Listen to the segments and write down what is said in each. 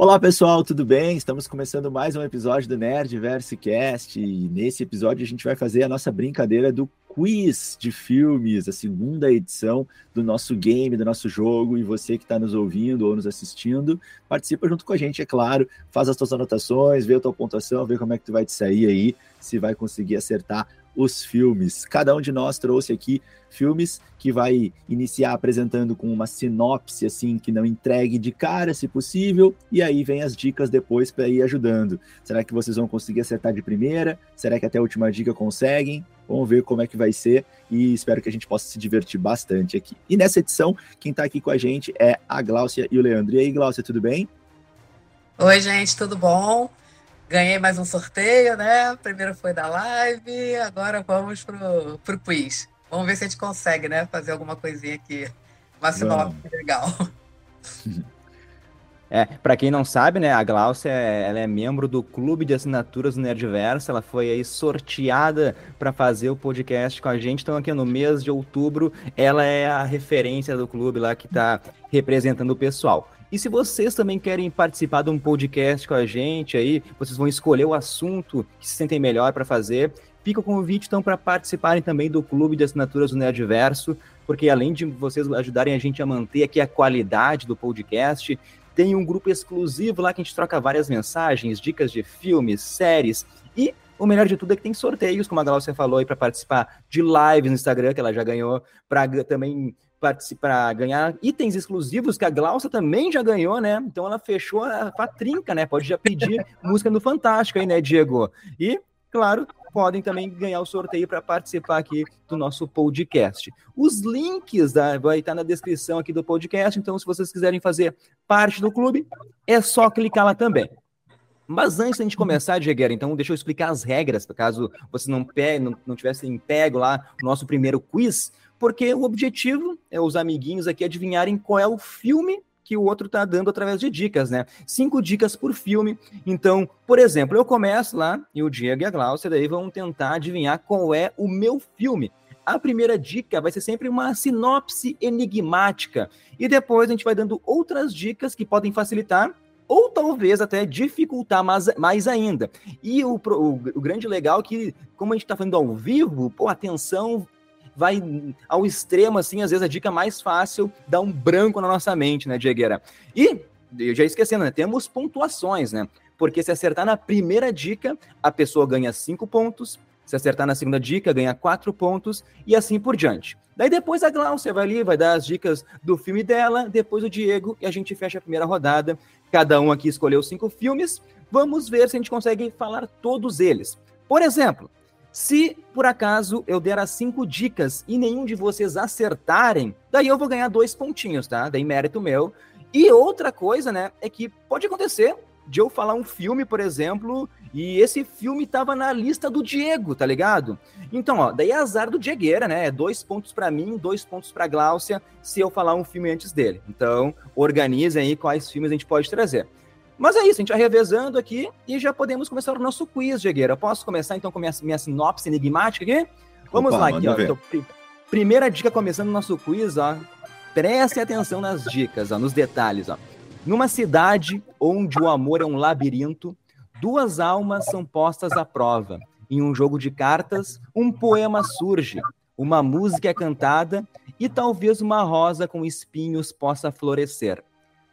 Olá pessoal, tudo bem? Estamos começando mais um episódio do Nerdverse Cast. E nesse episódio a gente vai fazer a nossa brincadeira do quiz de filmes, a segunda edição do nosso game, do nosso jogo. E você que está nos ouvindo ou nos assistindo, participa junto com a gente, é claro, faz as suas anotações, vê a tua pontuação, vê como é que tu vai te sair aí, se vai conseguir acertar os filmes. Cada um de nós trouxe aqui filmes que vai iniciar apresentando com uma sinopse assim que não entregue de cara, se possível, e aí vem as dicas depois para ir ajudando. Será que vocês vão conseguir acertar de primeira? Será que até a última dica conseguem? Vamos ver como é que vai ser e espero que a gente possa se divertir bastante aqui. E nessa edição, quem está aqui com a gente é a Gláucia e o Leandro. E aí, Gláucia, tudo bem? Oi, gente, tudo bom? Ganhei mais um sorteio, né? Primeiro foi da live, agora vamos pro, pro quiz. Vamos ver se a gente consegue, né? Fazer alguma coisinha aqui. Uma sinopse legal. É, para quem não sabe, né, a Glaucia ela é membro do clube de assinaturas do Nerdverso, ela foi aí sorteada para fazer o podcast com a gente, então aqui no mês de outubro ela é a referência do clube lá que está representando o pessoal. E se vocês também querem participar de um podcast com a gente aí, vocês vão escolher o assunto que se sentem melhor para fazer. Fica o convite então para participarem também do clube de assinaturas do Nerdverso, porque além de vocês ajudarem a gente a manter aqui a qualidade do podcast, tem um grupo exclusivo lá que a gente troca várias mensagens, dicas de filmes, séries e o melhor de tudo é que tem sorteios, como a Glaucia falou aí, para participar de lives no Instagram, que ela já ganhou, para também participar, ganhar itens exclusivos que a Glaucia também já ganhou, né? Então ela fechou a patrinca, né? Pode já pedir música no Fantástico aí, né, Diego? E, claro, podem também ganhar o sorteio para participar aqui do nosso podcast. Os links da, vai estar na descrição aqui do podcast, então se vocês quiserem fazer parte do clube, é só clicar lá também. Mas antes da gente começar, Diegueira, então deixa eu explicar as regras, caso vocês não, pe não, não tivessem pego lá o nosso primeiro quiz porque o objetivo é os amiguinhos aqui adivinharem qual é o filme que o outro está dando através de dicas, né? Cinco dicas por filme. Então, por exemplo, eu começo lá e o Diego e a Glaucia daí vão tentar adivinhar qual é o meu filme. A primeira dica vai ser sempre uma sinopse enigmática e depois a gente vai dando outras dicas que podem facilitar ou talvez até dificultar mais, mais ainda. E o, o, o grande legal é que, como a gente está falando ao vivo, pô, atenção vai ao extremo, assim, às vezes a dica mais fácil dá um branco na nossa mente, né, Diegueira? E, eu já esquecendo, né, temos pontuações, né? Porque se acertar na primeira dica, a pessoa ganha cinco pontos, se acertar na segunda dica, ganha quatro pontos, e assim por diante. Daí depois a Glaucia vai ali, vai dar as dicas do filme dela, depois o Diego, e a gente fecha a primeira rodada. Cada um aqui escolheu cinco filmes. Vamos ver se a gente consegue falar todos eles. Por exemplo, se por acaso eu der as cinco dicas e nenhum de vocês acertarem, daí eu vou ganhar dois pontinhos, tá? Daí mérito meu. E outra coisa, né, é que pode acontecer de eu falar um filme, por exemplo, e esse filme tava na lista do Diego, tá ligado? Então, ó, daí é azar do Diegueira, né? É dois pontos para mim, dois pontos para Gláucia, se eu falar um filme antes dele. Então, organizem aí quais filmes a gente pode trazer. Mas é isso, a gente vai revezando aqui e já podemos começar o nosso quiz, Diegueira. Posso começar então com a minha, minha sinopse enigmática aqui? Vamos Opa, lá aqui, ó. Então, primeira dica começando o nosso quiz, ó. Preste atenção nas dicas, ó, nos detalhes, ó. Numa cidade onde o amor é um labirinto, duas almas são postas à prova. Em um jogo de cartas, um poema surge, uma música é cantada e talvez uma rosa com espinhos possa florescer.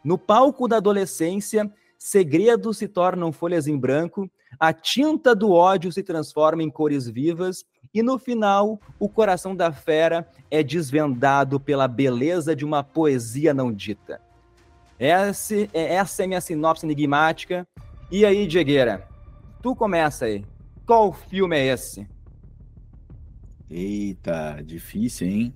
No palco da adolescência, segredos se tornam folhas em branco, a tinta do ódio se transforma em cores vivas e no final, o coração da fera é desvendado pela beleza de uma poesia não dita. Essa, é, essa é minha sinopse enigmática. E aí, Diegueira, tu começa aí. Qual filme é esse? Eita, difícil, hein?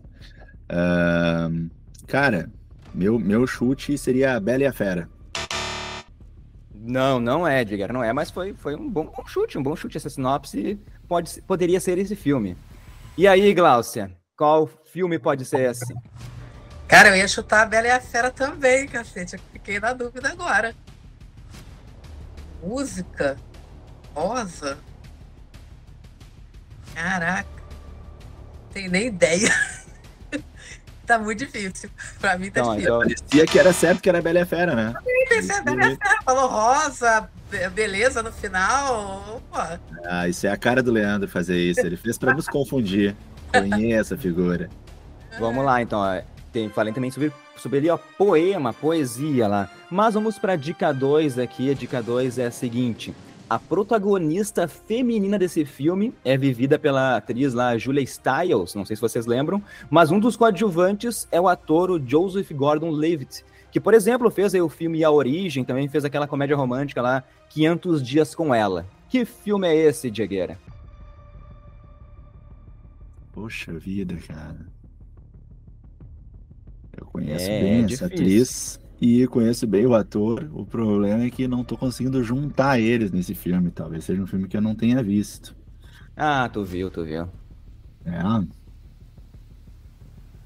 Uh, cara, meu, meu chute seria a Bela e a Fera. Não, não é, Edgar, não é, mas foi, foi um bom, bom chute, um bom chute. Essa sinopse pode, poderia ser esse filme. E aí, Gláucia, qual filme pode ser esse? Cara, eu ia chutar a Bela e a Fera também, cacete. Eu fiquei na dúvida agora. Música? Rosa? Caraca. Não tenho nem ideia. tá muito difícil. Pra mim tá Não, difícil. Então... Parecia que era certo que era Bela e a Fera, né? Eu pensei, a Bela e a Fera falou rosa, beleza no final. Pô. Ah, isso é a cara do Leandro fazer isso. Ele fez pra nos confundir. Conheça a figura. Vamos lá, então. Tem, falei também sobre, sobre ali, ó, poema, poesia lá. Mas vamos pra dica 2 aqui. A dica 2 é a seguinte. A protagonista feminina desse filme é vivida pela atriz lá, Julia Stiles, não sei se vocês lembram, mas um dos coadjuvantes é o ator Joseph Gordon-Levitt, que, por exemplo, fez aí o filme A Origem, também fez aquela comédia romântica lá, 500 Dias com Ela. Que filme é esse, Diegueira? Poxa vida, cara. Eu conheço é, bem essa atriz e conheço bem o ator. O problema é que não tô conseguindo juntar eles nesse filme. Talvez seja um filme que eu não tenha visto. Ah, tu viu, tu viu. É.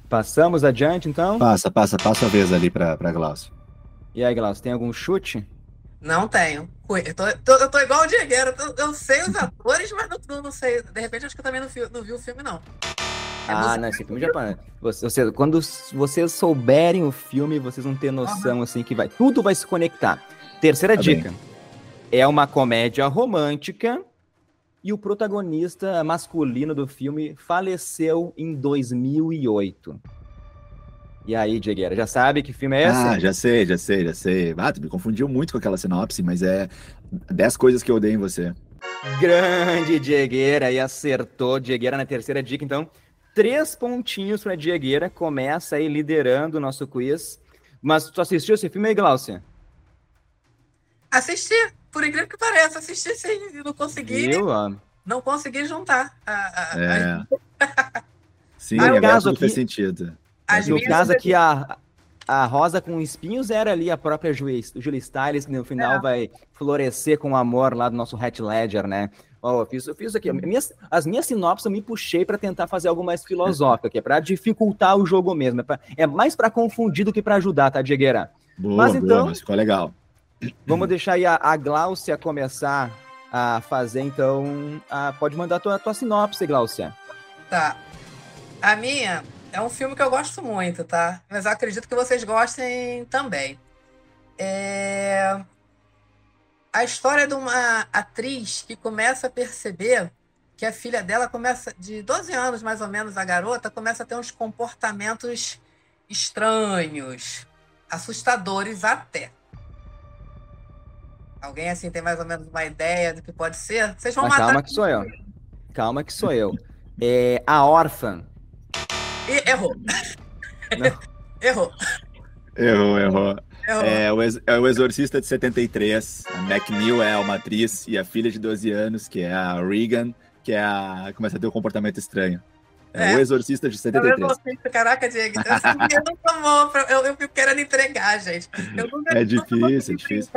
Passamos adiante, então? Passa, passa, passa a vez ali pra, pra Glaucio. E aí, Glaucio, tem algum chute? Não tenho. Eu tô, tô, eu tô igual o Diegueiro. Eu, eu, sei os atores, mas não, não, sei. De repente, acho que eu também não vi, não vi o filme, não. É ah, não, esse filme já. Você, você, quando vocês souberem o filme, vocês vão ter noção, uhum. assim, que vai. Tudo vai se conectar. Terceira tá dica. Bem. É uma comédia romântica e o protagonista masculino do filme faleceu em 2008. E aí, Diegueira, já sabe que filme é esse? Ah, já sei, já sei, já sei. Ah, tu me confundiu muito com aquela sinopse, mas é 10 coisas que eu odeio em você. Grande Diegueira, e acertou. Diegueira na terceira dica, então. Três pontinhos para Diegueira, começa aí liderando o nosso quiz. Mas tu assistiu esse filme aí, Glaucia? Assisti, por incrível que pareça, assisti sim, e não consegui. Viu? Não consegui juntar. A, a, é. a... Sim, agora caso aqui, fez sentido. No caso aqui, a, a rosa com espinhos era ali a própria Julia Stiles, que no final é. vai florescer com o amor lá do nosso Hat Ledger, né? Oh, eu fiz, eu fiz aqui. Minhas, as minhas sinopses eu me puxei para tentar fazer algo mais filosófico aqui, para dificultar o jogo mesmo. É, pra, é mais para confundir do que para ajudar, tá, Diegueira? Boa, mas então. Boa, mas ficou legal. Vamos deixar aí a, a Gláucia começar a fazer, então. A, pode mandar a tua, a tua sinopse, Gláucia. Tá. A minha é um filme que eu gosto muito, tá? Mas eu acredito que vocês gostem também. É a história de uma atriz que começa a perceber que a filha dela começa, de 12 anos mais ou menos, a garota, começa a ter uns comportamentos estranhos, assustadores até. Alguém assim tem mais ou menos uma ideia do que pode ser? Vocês vão Mas matar. Calma que sou eu. Calma que sou eu. É a órfã. E, errou. errou. Errou, errou. É, o, é o Exorcista de 73. A McNeil é uma atriz e a filha de 12 anos, que é a Regan, que é a. começa a ter um comportamento estranho. É, é. o Exorcista de 73. Caraca, Diego, eu não tomou, eu, eu fico querendo entregar, gente. é difícil, é difícil.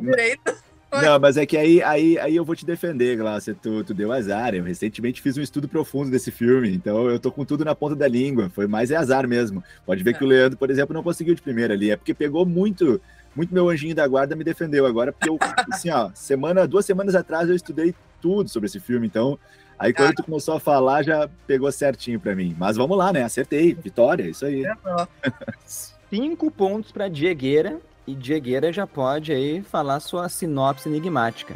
Direito. Não, mas é que aí, aí, aí eu vou te defender, Glaucia. Tu, tu deu azar. Eu recentemente fiz um estudo profundo desse filme, então eu tô com tudo na ponta da língua. Foi mais é azar mesmo. Pode ver é. que o Leandro, por exemplo, não conseguiu de primeira ali. É porque pegou muito, muito meu anjinho da guarda me defendeu agora, porque eu, assim, ó, semana, duas semanas atrás eu estudei tudo sobre esse filme, então. Aí quando tu começou a falar, já pegou certinho para mim. Mas vamos lá, né? Acertei. Vitória, isso aí. Cinco pontos para Diegueira e Diegueira já pode aí falar sua sinopse enigmática.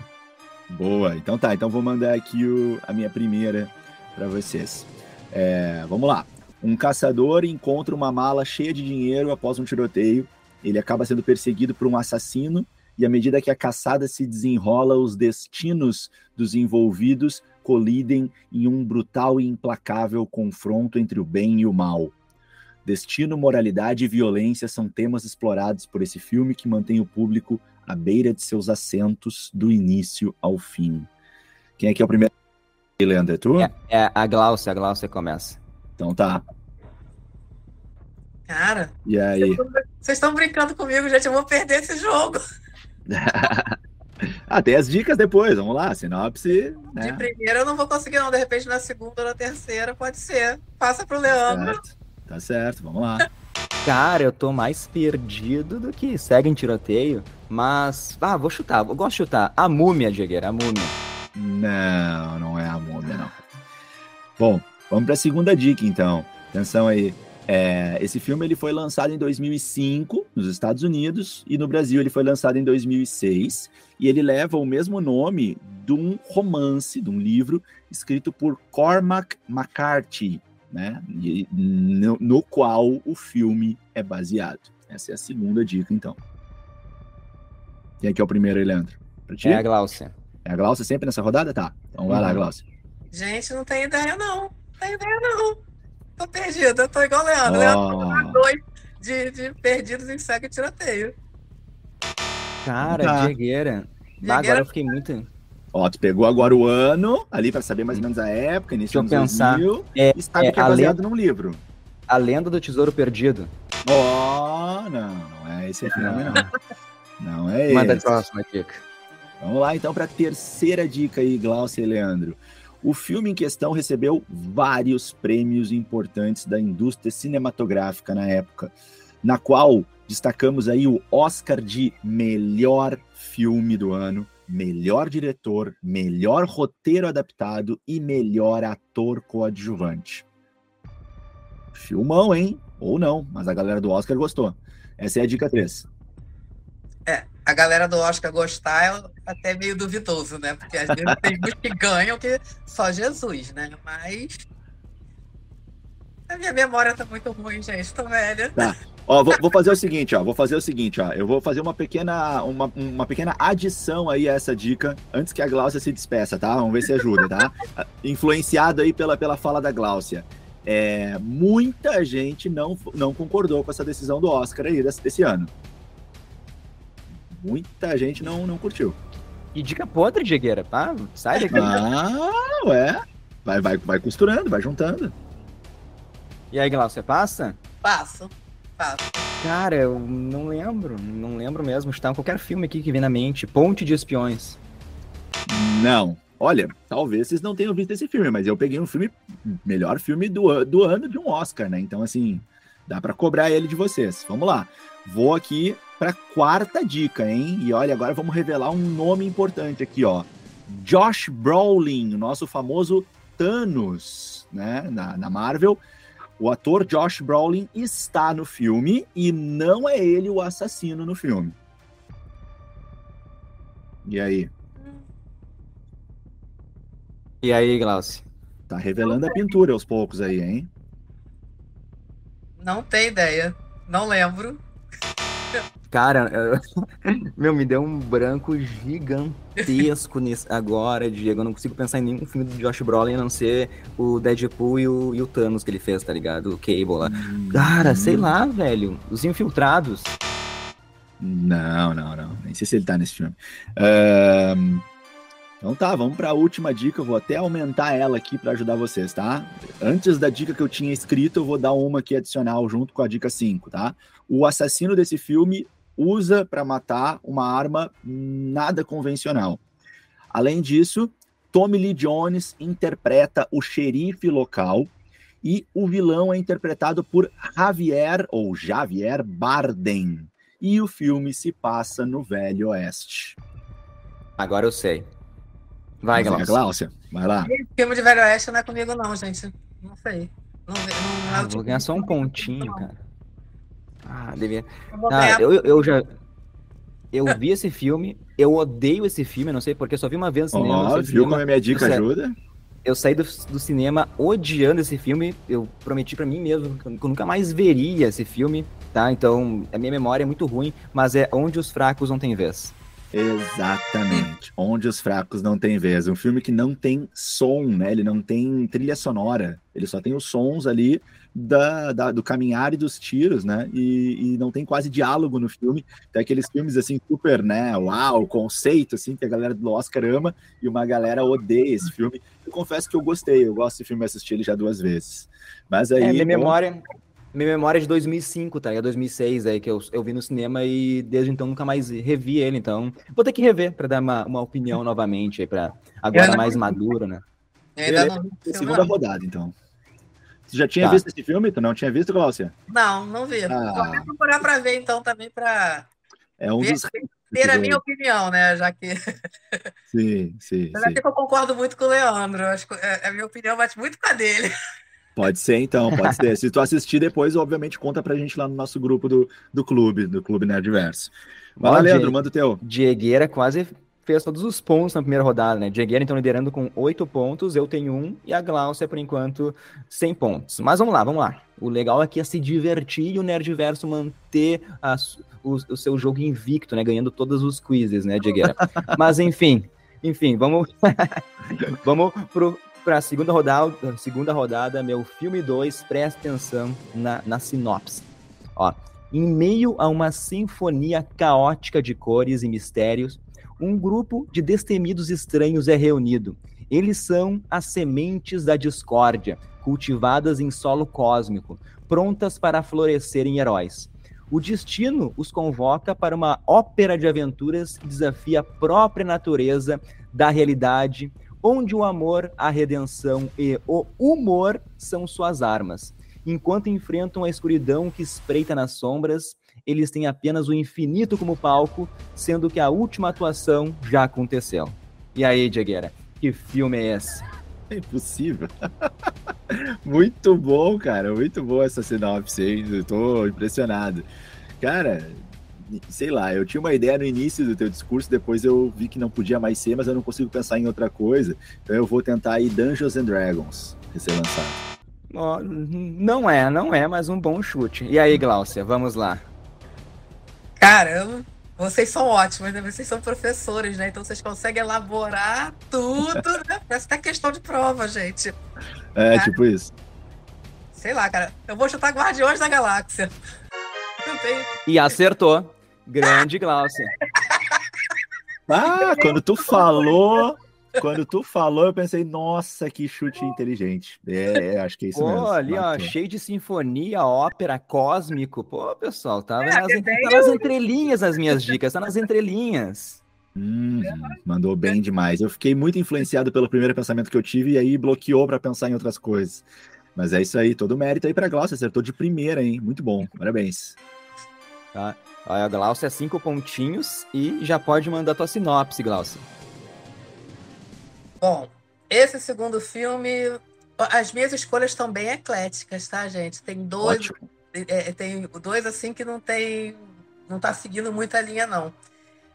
Boa, então tá, então vou mandar aqui o, a minha primeira para vocês. É, vamos lá. Um caçador encontra uma mala cheia de dinheiro após um tiroteio. Ele acaba sendo perseguido por um assassino e à medida que a caçada se desenrola, os destinos dos envolvidos colidem em um brutal e implacável confronto entre o bem e o mal. Destino, moralidade e violência são temas explorados por esse filme que mantém o público à beira de seus assentos do início ao fim. Quem é que é o primeiro? Leandro, é tu? É, é a Glaucia, a Glaucia começa. Então tá. Cara, e aí? Vocês estão brincando comigo, gente. Eu vou perder esse jogo. ah, tem as dicas depois, vamos lá, sinopse. Né? De primeira eu não vou conseguir, não. De repente, na segunda ou na terceira, pode ser. Passa pro Leandro. Certo. Tá certo, vamos lá. Cara, eu tô mais perdido do que segue em tiroteio, mas. Ah, vou chutar, eu gosto de chutar. A múmia, Diegueira, a múmia. Não, não é a múmia, não. Bom, vamos pra segunda dica então. Atenção aí. É, esse filme ele foi lançado em 2005 nos Estados Unidos e no Brasil ele foi lançado em 2006 e ele leva o mesmo nome de um romance, de um livro escrito por Cormac McCarthy, né? E, no, no qual o filme é baseado. Essa é a segunda dica, então. Quem é que é o primeiro aí, Leandro? É a Glaucia. É a Glaucia sempre nessa rodada? Tá. Então vai lá, uhum. Glaucia. Gente, não tem ideia, não. Não tem ideia, não. Tô perdida, eu tô igual o Leandro. Oh. Leandro tá dois de, de perdidos em segue tiroteio. Cara, tá. Diegueira. Agora eu fiquei muito. Ó, tu pegou agora o ano, ali para saber mais ou menos a época, início eu pensar. 2000, é, e sabe é, que é baseado lenda, num livro. A Lenda do Tesouro Perdido. Ó, oh, não, não é esse filme, não. Não é Manda esse. Manda a próxima dica. Vamos lá, então, para a terceira dica aí, Glaucia e Leandro. O filme em questão recebeu vários prêmios importantes da indústria cinematográfica na época, na qual destacamos aí o Oscar de melhor filme do ano, melhor diretor, melhor roteiro adaptado e melhor ator coadjuvante. Filmão, hein? Ou não, mas a galera do Oscar gostou. Essa é a dica 3. É, a galera do Oscar gostar é até meio duvidoso, né? Porque às vezes tem muitos que ganham que só Jesus, né? Mas. A minha memória tá muito ruim, gente. Tô velha. Tá. Ó, vou, vou, fazer o seguinte, ó. Vou fazer o seguinte, ó. Eu vou fazer uma pequena, uma, uma pequena adição aí a essa dica antes que a Gláucia se despeça, tá? Vamos ver se ajuda, tá? Influenciado aí pela, pela fala da Gláucia. É, muita gente não, não concordou com essa decisão do Oscar aí desse, desse ano muita gente não, não curtiu. E dica podre, Diegueira, pá, sai daqui. Ah, ué. Vai, vai, vai costurando, vai juntando. E aí, Glaucio, você passa? Passo, passo. Cara, eu não lembro, não lembro mesmo. Está em qualquer filme aqui que vem na mente. Ponte de Espiões. Não. Olha, talvez vocês não tenham visto esse filme, mas eu peguei um filme, melhor filme do, do ano de um Oscar, né? Então, assim, dá para cobrar ele de vocês. Vamos lá. Vou aqui para quarta dica, hein? E olha, agora vamos revelar um nome importante aqui, ó. Josh Brolin, o nosso famoso Thanos, né, na, na Marvel. O ator Josh Brolin está no filme e não é ele o assassino no filme. E aí? E aí, Glaucio? Tá revelando a pintura aos poucos aí, hein? Não tem ideia. Não lembro. Cara, meu, me deu um branco gigantesco nesse, agora, Diego. Eu não consigo pensar em nenhum filme do Josh Brolin a não ser o Deadpool e o, e o Thanos que ele fez, tá ligado? O Cable lá. Cara, sei lá, velho. Os Infiltrados. Não, não, não. Nem sei se ele tá nesse filme. Um... Então tá, vamos para a última dica. Eu vou até aumentar ela aqui para ajudar vocês, tá? Antes da dica que eu tinha escrito, eu vou dar uma aqui adicional junto com a dica 5, tá? O assassino desse filme usa para matar uma arma nada convencional. Além disso, Tommy Lee Jones interpreta o xerife local e o vilão é interpretado por Javier ou Javier Bardem. E o filme se passa no Velho Oeste. Agora eu sei. Vai, Glaucia. Glaucia, vai lá. Filme de Velho Oeste não é comigo, não, gente. Não sei. Não, não, não ah, vou ganhar só um pontinho, cara. Ah, devia. Ah, eu, eu já. Eu vi esse filme, eu odeio esse filme, não sei porque, só vi uma vez no cinema. Oh, viu como a minha dica ajuda? Eu saí do, do, cinema odiando esse filme. Eu prometi para mim mesmo que eu nunca mais veria esse filme, tá? Então, a minha memória é muito ruim, mas é Onde os Fracos Não Têm Vez. Exatamente. Onde os fracos não têm vez. Um filme que não tem som, né? Ele não tem trilha sonora. Ele só tem os sons ali da, da do caminhar e dos tiros, né? E, e, não tem quase diálogo no filme. Tem aqueles filmes assim, super, né? Uau, conceito, assim, que a galera do Oscar ama e uma galera odeia esse filme. Eu confesso que eu gostei. Eu gosto desse filme, assisti ele já duas vezes. Mas aí. É, minha memória minha memória é de 2005, tá? É 2006 aí que eu, eu vi no cinema e desde então nunca mais revi ele, então vou ter que rever para dar uma, uma opinião novamente aí para agora não... mais madura, né? Ainda não... segunda rodada, então. Você já tinha tá. visto esse filme? Tu não tinha visto, Glaucia? Não, não vi. Ah. Vou procurar para ver então também para É um dos ter a minha opinião, né? Já que. Sim, sim. Já sim. que eu concordo muito com o Leandro. Acho que é, a minha opinião bate muito com a dele. Pode ser, então, pode ser. Se tu assistir depois, obviamente, conta pra gente lá no nosso grupo do, do clube, do Clube Nerdverso. Vai lá, Leandro, manda o teu. Diegueira quase fez todos os pontos na primeira rodada, né? Diegueira, então, liderando com oito pontos, eu tenho um, e a Glaucia, por enquanto, 100 pontos. Mas vamos lá, vamos lá. O legal aqui é se divertir e o Nerdverso manter a, o, o, seu jogo invicto, né? Ganhando todos os quizzes, né, Diegueira? Mas, enfim, enfim, vamos, vamos pro, para a segunda rodada, segunda rodada, meu filme 2, presta atenção na, na sinopse. Ó, em meio a uma sinfonia caótica de cores e mistérios, um grupo de destemidos estranhos é reunido. Eles são as sementes da discórdia, cultivadas em solo cósmico, prontas para florescer em heróis. O destino os convoca para uma ópera de aventuras que desafia a própria natureza da realidade, onde o amor, a redenção e o humor são suas armas. Enquanto enfrentam a escuridão que espreita nas sombras, eles têm apenas o infinito como palco, sendo que a última atuação já aconteceu. E aí, Diegueira, que filme é esse? É impossível. muito bom, cara. Muito boa essa sinopse, hein? Eu tô impressionado. Cara, sei lá, eu tinha uma ideia no início do teu discurso, depois eu vi que não podia mais ser, mas eu não consigo pensar em outra coisa. Então eu vou tentar aí Dungeons and Dragons ser lançado. Não é, não é, mas um bom chute. E aí, Glaucia, vamos lá. Caramba, vocês são ótimos, né? Vocês são professores, né? Então vocês conseguem elaborar tudo, né? Parece até questão de prova, gente. É, cara, tipo isso. Sei lá, cara. Eu vou chutar Guardiões da Galáxia. E acertou. Grande Glaucia. Ah, quando tu falou, quando tu falou, eu pensei, nossa, que chute inteligente. É, é acho que é isso Pô, mesmo. ali, ó, cheio de sinfonia, ópera, cósmico. Pô, pessoal, tava é, nas, tá nas entrelinhas as minhas dicas, tá nas entrelinhas. Hum, mandou bem demais. Eu fiquei muito influenciado pelo primeiro pensamento que eu tive e aí bloqueou para pensar em outras coisas. Mas é isso aí, todo mérito aí para Glaucia, acertou de primeira, hein? Muito bom, parabéns. Tá. A Glaucia, cinco pontinhos e já pode mandar tua sinopse, Glaucia. Bom, esse segundo filme, as minhas escolhas estão bem ecléticas, tá, gente? Tem dois, é, tem dois assim que não tem, não tá seguindo muita linha não.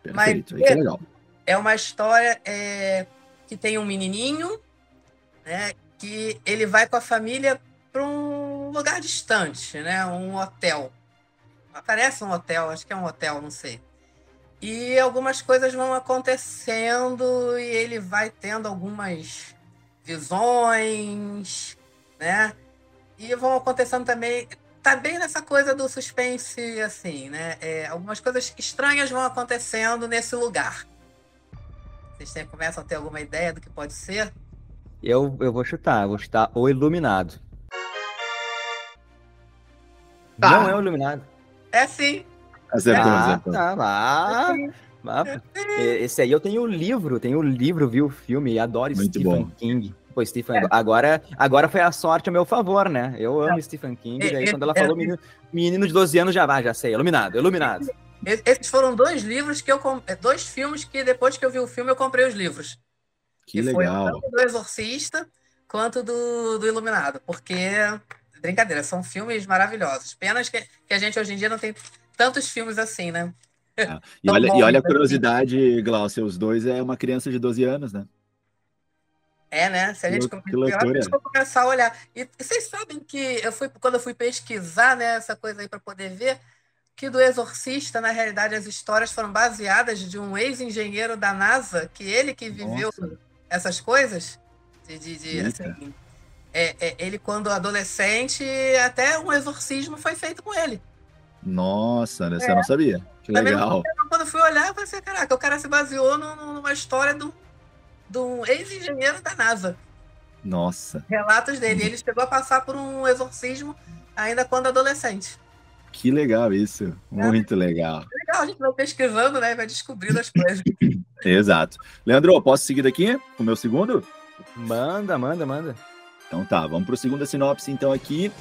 Perfeito, Mas é, legal. é uma história é, que tem um menininho, né? Que ele vai com a família para um lugar distante, né? Um hotel. Parece um hotel, acho que é um hotel, não sei. E algumas coisas vão acontecendo e ele vai tendo algumas visões, né? E vão acontecendo também. Tá bem nessa coisa do suspense, assim, né? É, algumas coisas estranhas vão acontecendo nesse lugar. Vocês têm, começam a ter alguma ideia do que pode ser? Eu, eu vou chutar, vou chutar o Iluminado. Ah. Não é o Iluminado. É sim. Acertou, ah, acertou. Tá lá. Esse aí eu tenho o livro, tenho o livro, viu o filme, adoro Muito Stephen bom. King. Pô, Stephen, é. agora, agora foi a sorte a meu favor, né? Eu amo é. Stephen King, e aí quando ela falou menino, menino de 12 anos já vai, já sei, iluminado, iluminado. Esses foram dois livros que eu é, dois filmes que depois que eu vi o filme eu comprei os livros. Que e legal. Foi tanto do Exorcista quanto do, do Iluminado, porque brincadeira, são filmes maravilhosos. Penas que, que a gente hoje em dia não tem tantos filmes assim, né? É. E, olha, bom, e olha a curiosidade, Glaucia, os dois é uma criança de 12 anos, né? É, né? Se a gente, que loucura. a gente começar a olhar. E, e, vocês sabem que eu fui, quando eu fui pesquisar né, essa coisa aí para poder ver, que do Exorcista, na realidade, as histórias foram baseadas de um ex-engenheiro da NASA, que ele que viveu Nossa. essas coisas. De, de, de assim, é, é, ele, quando adolescente, até um exorcismo foi feito com ele. Nossa, né? Você é. não sabia. Que legal. Quando eu fui olhar, eu pensei, caraca, o cara se baseou numa história do, do ex-engenheiro da NASA. Nossa. Relatos dele. Ele chegou a passar por um exorcismo ainda quando adolescente. Que legal isso. Muito é. legal. Legal, a gente vai pesquisando, né? Vai descobrindo as coisas. Exato. Leandro, posso seguir daqui com o meu segundo? Manda, manda, manda. Então tá, vamos para o segundo sinopse então aqui.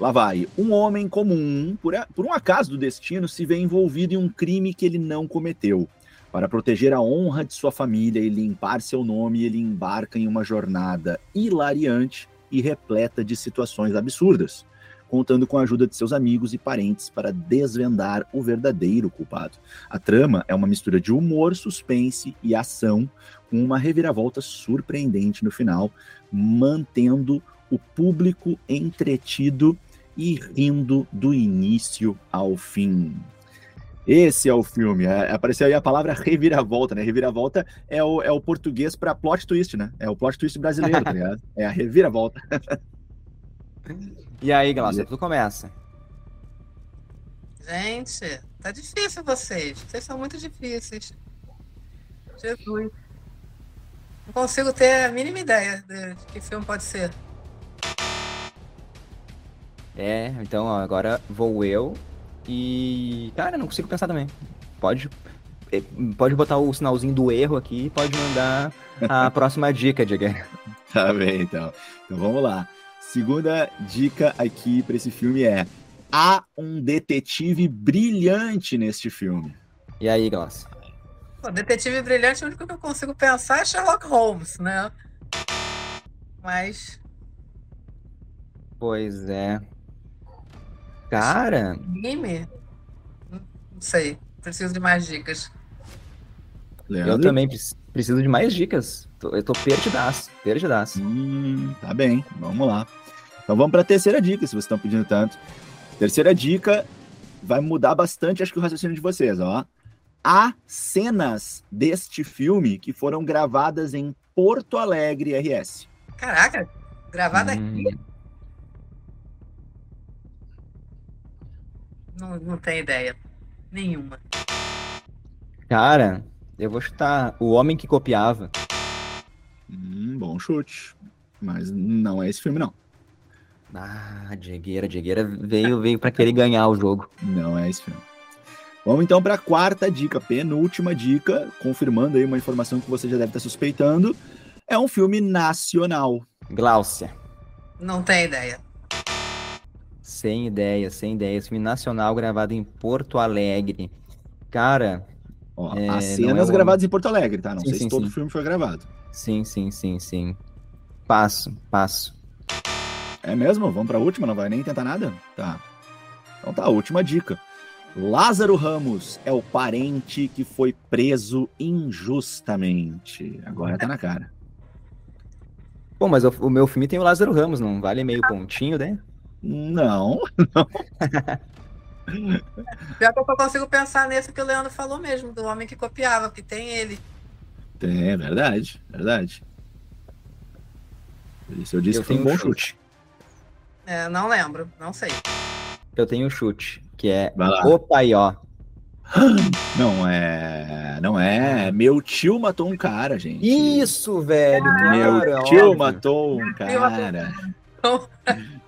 Lá vai. Um homem comum, por, por um acaso do destino, se vê envolvido em um crime que ele não cometeu. Para proteger a honra de sua família e limpar seu nome, ele embarca em uma jornada hilariante e repleta de situações absurdas, contando com a ajuda de seus amigos e parentes para desvendar o verdadeiro culpado. A trama é uma mistura de humor, suspense e ação, com uma reviravolta surpreendente no final, mantendo o público entretido e rindo do início ao fim. Esse é o filme. É, apareceu aí a palavra reviravolta, né? Reviravolta é o, é o português para plot twist, né? É o plot twist brasileiro, tá ligado? É a reviravolta. e aí, Glaucia, tu começa. Gente, tá difícil vocês. Vocês são muito difíceis. Jesus. Não consigo ter a mínima ideia de que filme pode ser. É, então ó, agora vou eu e. Cara, não consigo pensar também. Pode. É, pode botar o sinalzinho do erro aqui e pode mandar a próxima dica, Diego. Tá bem, então. Então vamos lá. Segunda dica aqui para esse filme é: há um detetive brilhante neste filme. E aí, Glaucio? detetive brilhante, o único que eu consigo pensar é Sherlock Holmes, né? Mas. Pois é. Cara. Game? Não sei. Preciso de mais dicas. Leandro? Eu também preciso de mais dicas. Eu tô perdidaço. Perdidaço. Hum, tá bem. Vamos lá. Então vamos para a terceira dica, se vocês estão pedindo tanto. Terceira dica vai mudar bastante, acho que o raciocínio de vocês, ó. Há cenas deste filme que foram gravadas em Porto Alegre, RS. Caraca, gravada hum. aqui? Não, não tenho ideia. Nenhuma. Cara, eu vou chutar O Homem que Copiava. Hum, bom chute. Mas não é esse filme, não. Ah, Diegueira, Diegueira veio, veio para querer ganhar o jogo. Não é esse filme. Vamos então para a quarta dica, penúltima dica, confirmando aí uma informação que você já deve estar suspeitando. É um filme nacional. Gláucia. Não tem ideia. Sem ideia, sem ideia. Filme nacional gravado em Porto Alegre. Cara. Ó, é, as cenas é gravadas em Porto Alegre, tá? Não sim, sei sim, se todo o filme foi gravado. Sim, sim, sim, sim. Passo, passo. É mesmo? Vamos para a última? Não vai nem tentar nada? Tá. Então tá, última dica. Lázaro Ramos é o parente que foi preso injustamente. Agora tá na cara. Bom, mas o, o meu filme tem o Lázaro Ramos, não vale meio pontinho, né? Não, não. Pior que eu consigo pensar nesse que o Leandro falou mesmo, do homem que copiava, que tem ele. Tem, é verdade, verdade. Por isso eu disse eu que foi um bom chute. chute. É, não lembro, não sei. Eu tenho um chute, que é o Paió. Não é. Não é. Meu tio matou um cara, gente. Isso, velho. Meu cara, tio óbvio. matou um cara. É,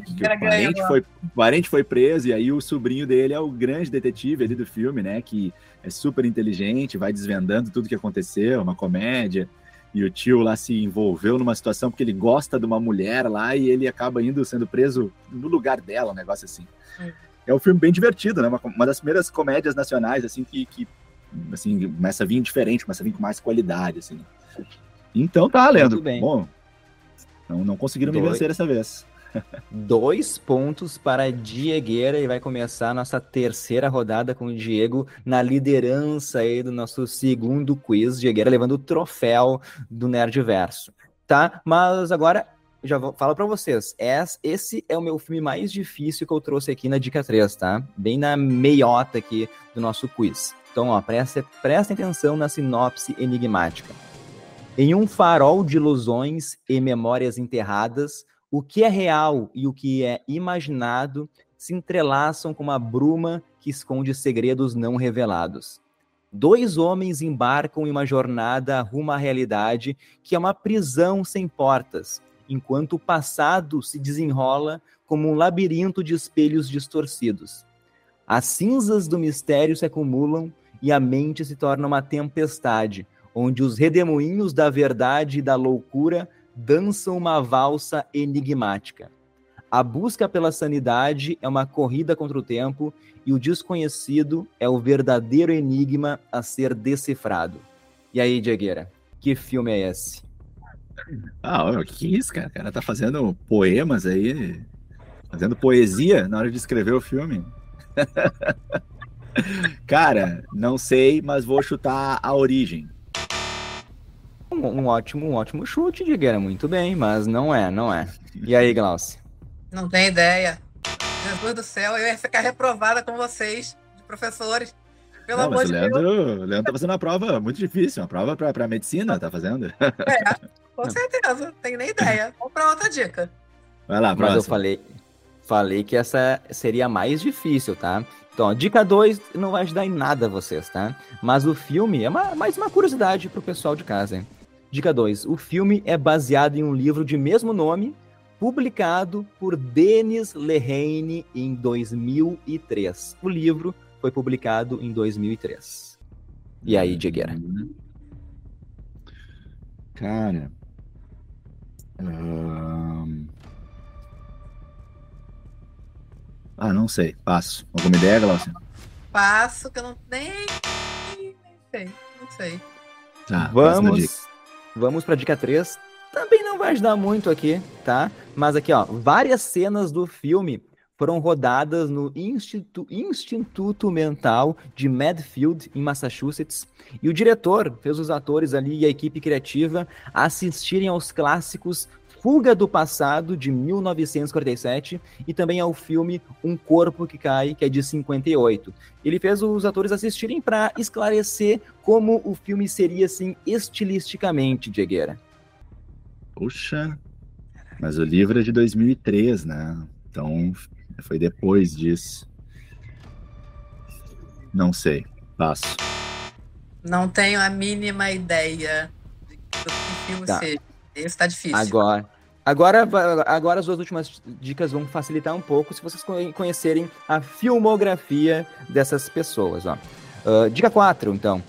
que, que o parente foi, parente foi preso e aí o sobrinho dele é o grande detetive ali do filme, né? Que é super inteligente, vai desvendando tudo que aconteceu, uma comédia. E o tio lá se envolveu numa situação porque ele gosta de uma mulher lá e ele acaba indo sendo preso no lugar dela, um negócio assim. Hum. É um filme bem divertido, né? Uma, uma das primeiras comédias nacionais, assim, que, que assim, começa a vir diferente, começa a vir com mais qualidade, assim. Então tá, Leandro. Bom, não, não conseguiram Dois. me vencer dessa vez. Dois pontos para Diegueira e vai começar a nossa terceira rodada com o Diego na liderança aí do nosso segundo quiz. Diegueira levando o troféu do Nerdverso, tá? Mas agora já vou, falo para vocês, esse é o meu filme mais difícil que eu trouxe aqui na dica 3, tá? Bem na meiota aqui do nosso quiz. Então, ó, presta, presta atenção na sinopse enigmática. Em um farol de ilusões e memórias enterradas, o que é real e o que é imaginado se entrelaçam com uma bruma que esconde segredos não revelados. Dois homens embarcam em uma jornada rumo à realidade que é uma prisão sem portas, enquanto o passado se desenrola como um labirinto de espelhos distorcidos. As cinzas do mistério se acumulam e a mente se torna uma tempestade, onde os redemoinhos da verdade e da loucura dançam uma valsa enigmática. A busca pela sanidade é uma corrida contra o tempo e o desconhecido é o verdadeiro enigma a ser decifrado. E aí, Diegueira, que filme é esse? Ah, o que, é isso, cara? O cara tá fazendo poemas aí, fazendo poesia na hora de escrever o filme. cara, não sei, mas vou chutar a origem. Um, um ótimo, um ótimo chute, Digueira. Muito bem, mas não é, não é. E aí, Glaucia? Não tem ideia. Jesus do céu, eu ia ficar reprovada com vocês, de professores. Pelo Não, amor mas de Leandro, Deus. o Leandro tá fazendo uma prova muito difícil, uma prova pra, pra medicina, tá fazendo? É, com certeza, não tenho nem ideia. Vamos pra outra dica. Vai lá, Mas próximo. eu falei, falei que essa seria a mais difícil, tá? Então, dica 2 não vai ajudar em nada vocês, tá? Mas o filme é uma- mais uma curiosidade pro pessoal de casa, hein? Dica 2. O filme é baseado em um livro de mesmo nome, publicado por Denis Lehane em 2003. O livro foi publicado em 2003. E aí, Diegueira? Cara. Ah, não sei. Passo. Alguma ideia, Glaucia? Passo que eu não nem, nem sei, não sei. Tá, próxima dica. Vamos, vamos para dica 3. Também não vai ajudar muito aqui, tá? Mas aqui, ó, várias cenas do filme foram rodadas no Instituto, Instituto Mental de Medfield, em Massachusetts. E o diretor fez os atores ali e a equipe criativa assistirem aos clássicos Fuga do Passado, de 1947, e também ao filme Um Corpo que Cai, que é de 58. Ele fez os atores assistirem para esclarecer como o filme seria, assim, estilisticamente, Diegueira. Puxa. Mas o livro é de 2003, né? Então foi depois disso. Não sei. Passo. Não tenho a mínima ideia de- do que filme Tá. seja. Esse tá difícil. Agora, agora, agora as duas últimas dicas vão facilitar um pouco se vocês conhe- conhecerem a filmografia dessas pessoas. Ó. Ah, dica 4, então.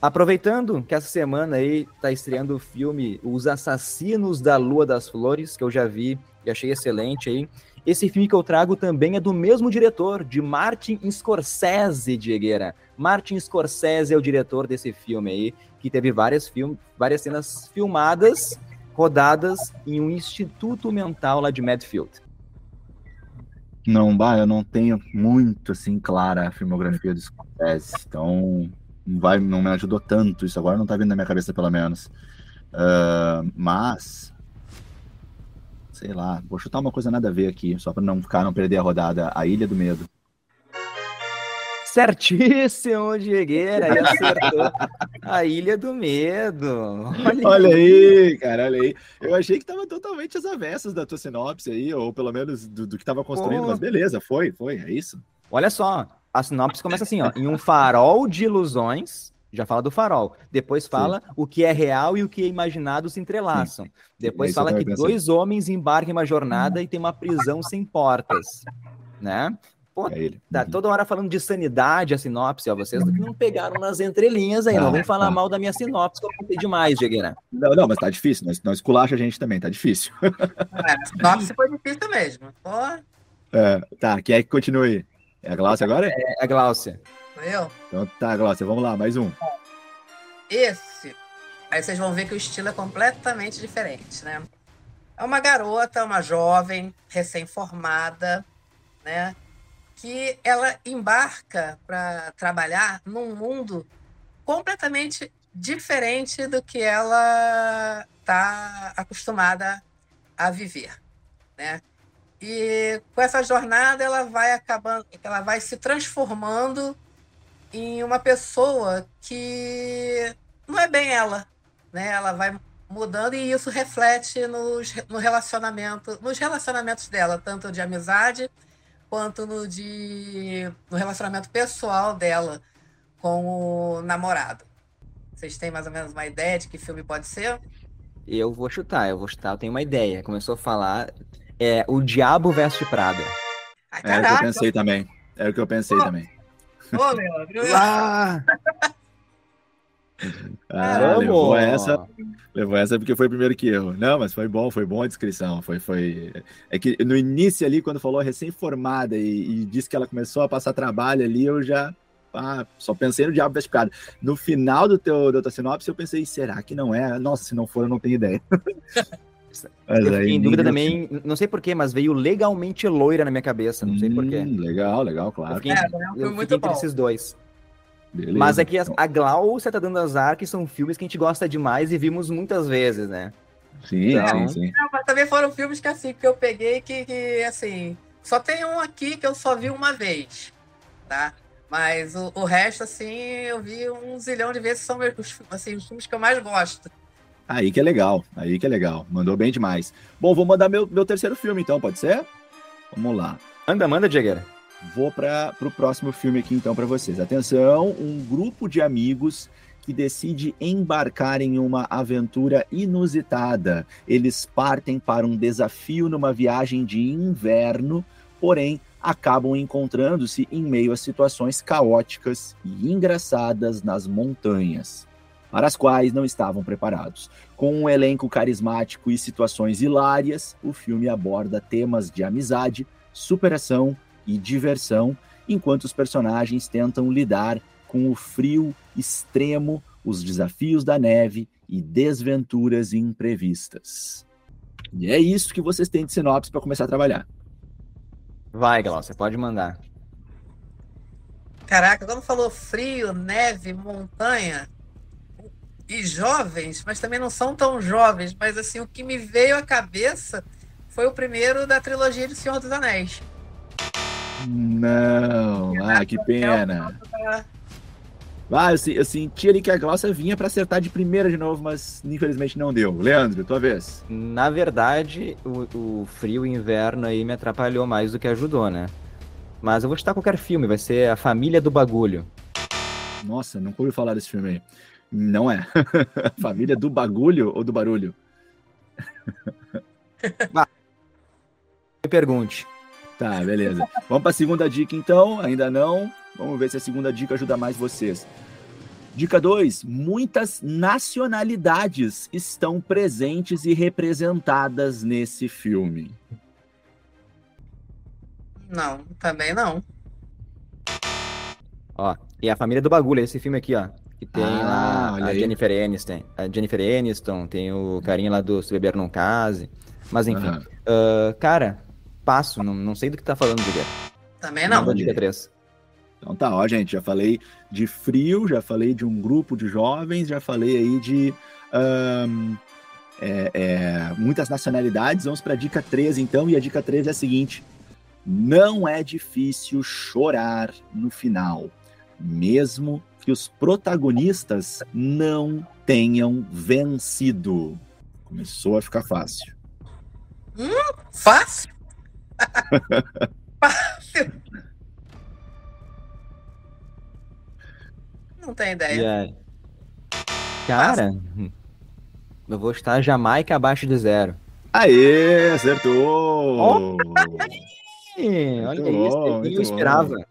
Aproveitando que essa semana aí tá estreando o filme Os Assassinos da Lua das Flores, que eu já vi e achei excelente aí. Esse filme que eu trago também é do mesmo diretor, de Martin Scorsese, Diegueira. Martin Scorsese é o diretor desse filme aí, que teve várias, film várias cenas filmadas rodadas em um instituto mental lá de Medfield. Não, bah, eu não tenho muito assim clara a filmografia do Scorsese, então não vai, não me ajudou tanto isso agora, não tá vindo na minha cabeça pelo menos. Ah, mas sei lá, vou chutar uma coisa nada a ver aqui, só pra não ficar, não perder a rodada. A Ilha do Medo. Certíssimo, Diegueira, aí acertou. A Ilha do Medo. Olha, Olha aí, cara, olha aí. Eu achei que tava totalmente às avessas da tua sinopse aí, ou pelo menos do, do que tava construindo, Pô. mas beleza, foi, foi, é isso. Olha só, a sinopse começa assim, ó, em um farol de ilusões, já fala do farol. Depois fala o que é real e o que é imaginado se entrelaçam. Depois É fala que dois homens embarcam em uma jornada e tem uma prisão sem portas, né? Pô, É ele. Tá Uhum. toda hora falando de sanidade a sinopse, ó. Vocês não pegaram nas entrelinhas aí. Tá, não vem falar tá. mal da minha sinopse, que eu contei demais, Diegueira. Não, não, mas tá difícil, nós, nós esculacha a gente também, tá difícil. É, sinopse foi difícil mesmo. Pô, É, tá, quem é que continua aí? É a Glaucia agora? É a Gláucia. sou eu. Então tá, Glaucia, vamos lá, mais um. Esse, aí vocês vão ver que o estilo é completamente diferente, né? É uma garota, uma jovem, recém-formada, né? Que ela embarca para trabalhar num mundo completamente diferente do que ela está acostumada a viver, né? E com essa jornada ela vai acabando, ela vai se transformando em uma pessoa que não é bem ela, né? Ela vai mudando e isso reflete nos, no relacionamento, nos relacionamentos dela, tanto de amizade quanto no de no relacionamento pessoal dela com o namorado. Vocês têm mais ou menos uma ideia de que filme pode ser? Eu vou chutar, eu vou chutar, eu tenho uma ideia. Começou a falar. É O Diabo Veste Prada. Ai, Era o que eu pensei também. Era o que eu pensei também. Ô, Leandro! Ah! Ah, levou essa, levou essa porque foi o primeiro que erro. Não, mas foi bom, foi boa a descrição. Foi, foi... É que no início ali, quando falou recém-formada e, e disse que ela começou a passar trabalho ali, eu já. ah, só pensei no Diabo Veste Prada. No final do teu, da tua sinopse, eu pensei, será que não é? Nossa, se não for, eu não tenho ideia. Mas eu fiquei em dúvida também, não sei porquê, mas veio legalmente loira na minha cabeça, não sei hum, porquê. Legal, legal, claro. Eu fiquei, é, eu fiquei entre esses dois. Beleza, mas é que a, a Glaucia tá dando azar, que são filmes que a gente gosta demais e vimos muitas vezes, né? Sim, então... sim, sim. Não, mas também foram filmes que assim, que eu peguei que, que, assim, só tem um aqui que eu só vi uma vez, tá? Mas o, o resto, assim, eu vi um zilhão de vezes, são meus, assim, os filmes que eu mais gosto. Aí que é legal, aí que é legal. Mandou bem demais. Bom, vou mandar meu, meu terceiro filme então, pode ser? Vamos lá. Manda, manda, Jagger. Vou para o próximo filme aqui então para vocês. Atenção, um grupo de amigos que decide embarcar em uma aventura inusitada. Eles partem para um desafio numa viagem de inverno, porém acabam encontrando-se em meio a situações caóticas e engraçadas nas montanhas, para as quais não estavam preparados. Com um elenco carismático e situações hilárias, o filme aborda temas de amizade, superação e diversão, enquanto os personagens tentam lidar com o frio extremo, os desafios da neve e desventuras imprevistas. E é isso que vocês têm de sinopse para começar a trabalhar. Vai, Glaucia, pode mandar. Caraca, quando falou frio, neve, montanha e jovens, mas também não são tão jovens, mas assim, o que me veio à cabeça foi o primeiro da trilogia de Senhor dos Anéis. Não, ah, que pena. Ah, eu, eu senti ali que a Glaucia vinha para acertar de primeira de novo, mas infelizmente não deu. Leandro, tua vez. Na verdade, o, o frio inverno aí me atrapalhou mais do que ajudou, né? Mas eu vou citar qualquer filme, vai ser A Família do Bagulho. Nossa, nunca ouvi falar desse filme aí. Não é. Família do Bagulho ou do Barulho? ah, me pergunte. Tá, beleza. Vamos para a segunda dica então, ainda não. Vamos ver se a segunda dica ajuda mais vocês. Dica 2: muitas nacionalidades estão presentes e representadas nesse filme. Não, também não. Ó, e a família do bagulho, esse filme aqui, ó. Que tem ah, lá a aí. Jennifer Aniston. A Jennifer Aniston, tem o carinha lá do Se Beber Não Case. Mas enfim. Uhum. Uh, cara, passo, não, não sei do que tá falando, Guilherme. Também não. Dica 3. Então tá, ó, gente, já falei de frio, já falei de um grupo de jovens, já falei aí de um, é, é, muitas nacionalidades. Vamos para a dica 3, então, e a dica 3 é a seguinte: não é difícil chorar no final, mesmo que os protagonistas não tenham vencido. Começou a ficar fácil. Hum, fácil? Fácil. Não tem ideia. Yeah. Cara, eu vou estar Jamaica abaixo de zero. Aê, acertou! Oh, olha bom, isso, eu esperava. Bom.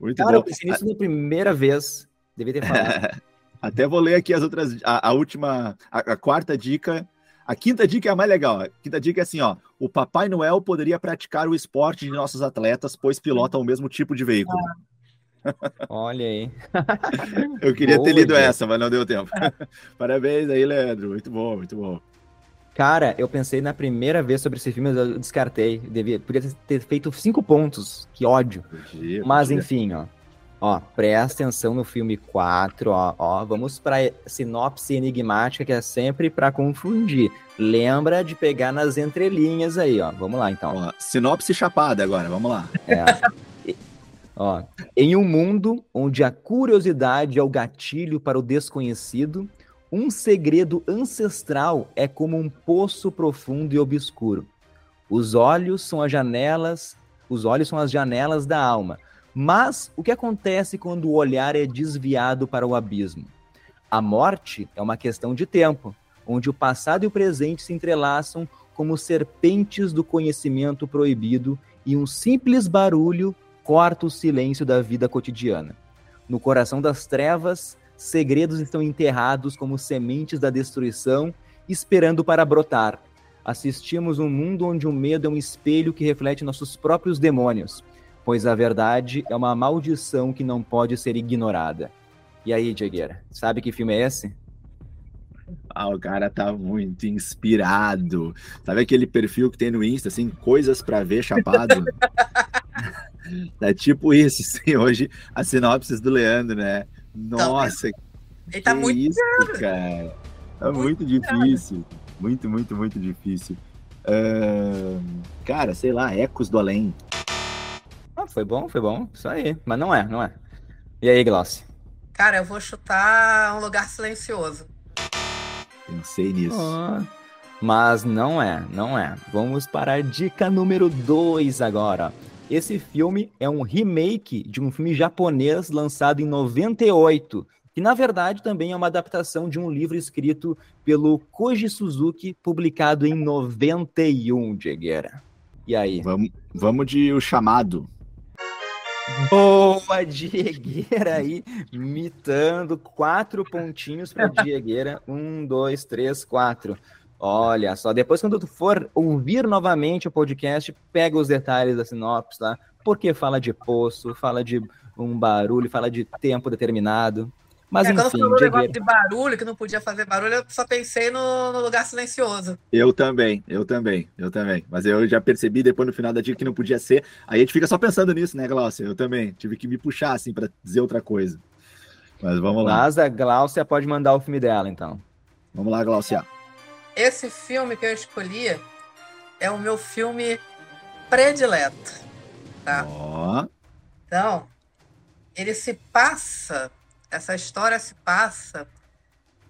Muito Cara, bom. eu pensei nisso na primeira vez. Devia ter falado. Até vou ler aqui as outras, a, a última, a, a, quarta dica. A quinta dica é a mais legal. A quinta dica é assim, ó. O Papai Noel poderia praticar o esporte de nossos atletas, pois pilota o mesmo tipo de veículo. Ah. Olha aí. Eu queria Boa ter lido essa, mas não deu tempo. Parabéns aí, Leandro. Muito bom, muito bom. Cara, eu pensei na primeira vez sobre esse filme, eu descartei. Devia, podia ter feito cinco pontos. Que ódio. Podia, mas podia. enfim, ó. Ó, presta atenção no filme 4, ó, ó. Vamos para sinopse enigmática, que é sempre para confundir. Lembra de pegar nas entrelinhas aí, ó. Vamos lá, então. Ó, sinopse chapada agora, vamos lá. É. Ó, em um mundo onde a curiosidade é o gatilho para o desconhecido, um segredo ancestral é como um poço profundo e obscuro. Os olhos são as janelas, os olhos são as janelas da alma. Mas o que acontece quando o olhar é desviado para o abismo? A morte é uma questão de tempo, onde o passado e o presente se entrelaçam como serpentes do conhecimento proibido e um simples barulho corta o silêncio da vida cotidiana. No coração das trevas, segredos estão enterrados como sementes da destruição, esperando para brotar. Assistimos um mundo onde o medo é um espelho que reflete nossos próprios demônios. Pois a verdade é uma maldição que não pode ser ignorada. E aí, Diegueira, sabe que filme é esse? Ah, o cara tá muito inspirado. Sabe aquele perfil que tem no Insta, assim, coisas para ver chapado? é tipo isso, assim, hoje a sinopse do Leandro, né? Nossa, ele tá muito isso, cara. Tá muito, muito difícil. Muito, muito, muito difícil. Uh, cara, sei lá, Ecos do Além. Foi bom, foi bom. Isso aí. Mas não é, não é. E aí, Glaucio? Cara, eu vou chutar um lugar silencioso. Pensei nisso. Oh, mas não é, não é. Vamos para a dica número 2 agora. Esse filme é um remake de um filme japonês lançado em 98, que na verdade também é uma adaptação de um livro escrito pelo Koji Suzuki, publicado em 91, Dieguera. E aí? Vamos, vamos de O Chamado. Boa, Diegueira aí, mitando quatro pontinhos para Diegueira. Um, dois, três, quatro. Olha só, depois quando tu for ouvir novamente o podcast, pega os detalhes da sinopse, tá? Porque fala de poço, fala de um barulho, fala de tempo determinado. Mas é, enfim, quando falou negócio de barulho, que não podia fazer barulho, eu só pensei no, no, lugar silencioso. Eu também, eu também, eu também. Mas eu já percebi depois no final da dica que não podia ser. Aí a gente fica só pensando nisso, né, Glaucia? Eu também. Tive que me puxar, assim, para dizer outra coisa. Mas vamos lá. Mas a Glaucia pode mandar o filme dela, então. Vamos lá, Glaucia. Esse filme que eu escolhi é o meu filme predileto. Tá? Oh. Então, ele se passa essa história se passa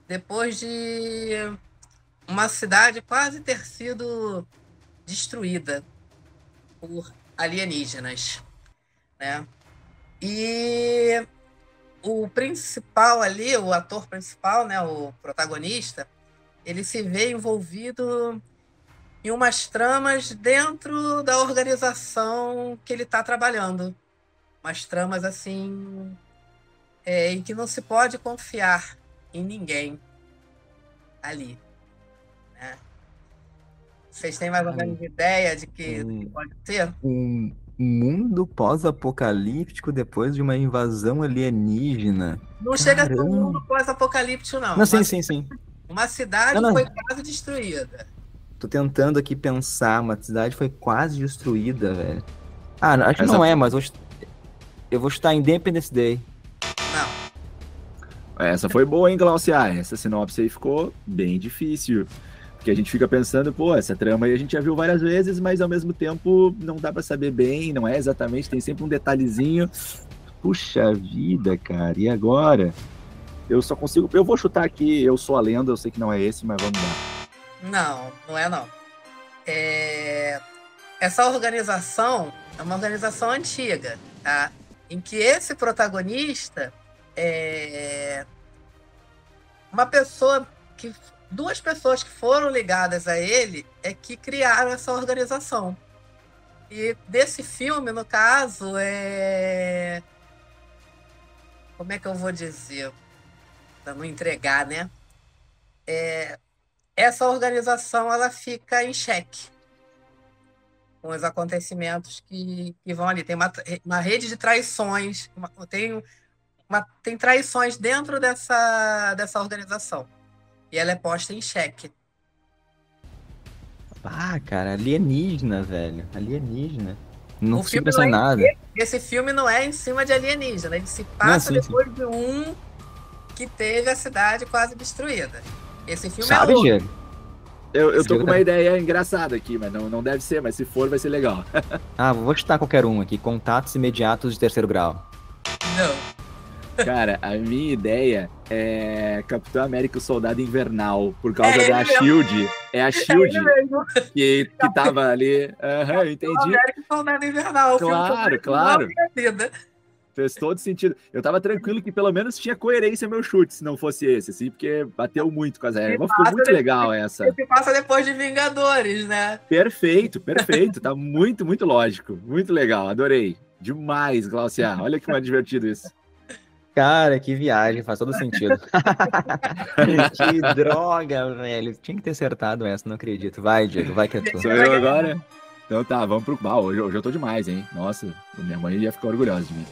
depois de uma cidade quase ter sido destruída por alienígenas, né? E o principal ali, o ator principal, né, o protagonista, ele se vê envolvido em umas tramas dentro da organização que ele está trabalhando, umas tramas assim é, em que não se pode confiar em ninguém ali. Né? Vocês têm mais ou menos ideia de que, um, pode ser? Um mundo pós-apocalíptico depois de uma invasão alienígena. Não Caramba. chega a ser um mundo pós-apocalíptico, não. Não, sim, sim, sim. Uma cidade não, não. foi quase destruída. Tô tentando aqui pensar, uma cidade foi quase destruída, velho. Ah, acho que não é, mas eu vou chutar Independence Day. Essa foi boa, hein, Glaucia? Essa sinopse aí ficou bem difícil. Porque a gente fica pensando, pô, essa trama aí a gente já viu várias vezes, mas ao mesmo tempo não dá para saber bem, não é exatamente, tem sempre um detalhezinho. Puxa vida, cara, e agora? Eu só consigo. Eu vou chutar aqui, eu sou a lenda, eu sei que não é esse, mas vamos lá. Não, não é não. É... Essa organização é uma organização antiga, tá? Em que esse protagonista é, uma pessoa que duas pessoas que foram ligadas a ele é que criaram essa organização. E desse filme, no caso, é como é que eu vou dizer para não entregar, né? É... essa organização ela fica em xeque com os acontecimentos que, que vão ali. Tem uma, uma rede de traições, uma, tem uma, tem traições dentro dessa, dessa organização. E ela é posta em xeque. Ah, cara, alienígena, velho. Alienígena. Não consigo pensar em é nada. Esse filme não é em cima de alienígena, ele se passa não, sim, depois sim. de um que teve a cidade quase destruída. Esse filme Sabe, é outro. Eu, eu tô com uma ideia engraçada aqui, mas não, não deve ser, mas se for, vai ser legal. ah, vou chutar qualquer um aqui. Contatos imediatos de terceiro grau. Não. Cara, a minha ideia é Capitão América o Soldado Invernal, por causa é da Shield. É a Shield é que, que tava ali. Aham, uhum, entendi. América o Soldado Invernal. Claro, claro. Fez todo sentido. Eu tava tranquilo que pelo menos tinha coerência meu chute, se não fosse esse, assim, porque bateu muito com as regras. Ficou muito depois, legal essa. Que passa depois de Vingadores, né? Perfeito, perfeito. tá muito, muito lógico. Muito legal, adorei. Demais, Glaucia. Olha que mais divertido isso. Cara, que viagem, faz todo sentido. que droga, velho. Tinha que ter acertado essa, não acredito. Vai, Diego, vai que é tu. Sou eu agora? Então tá, vamos pro. Ah, hoje, hoje eu tô demais, hein? Nossa, minha mãe ia ficar orgulhosa de mim.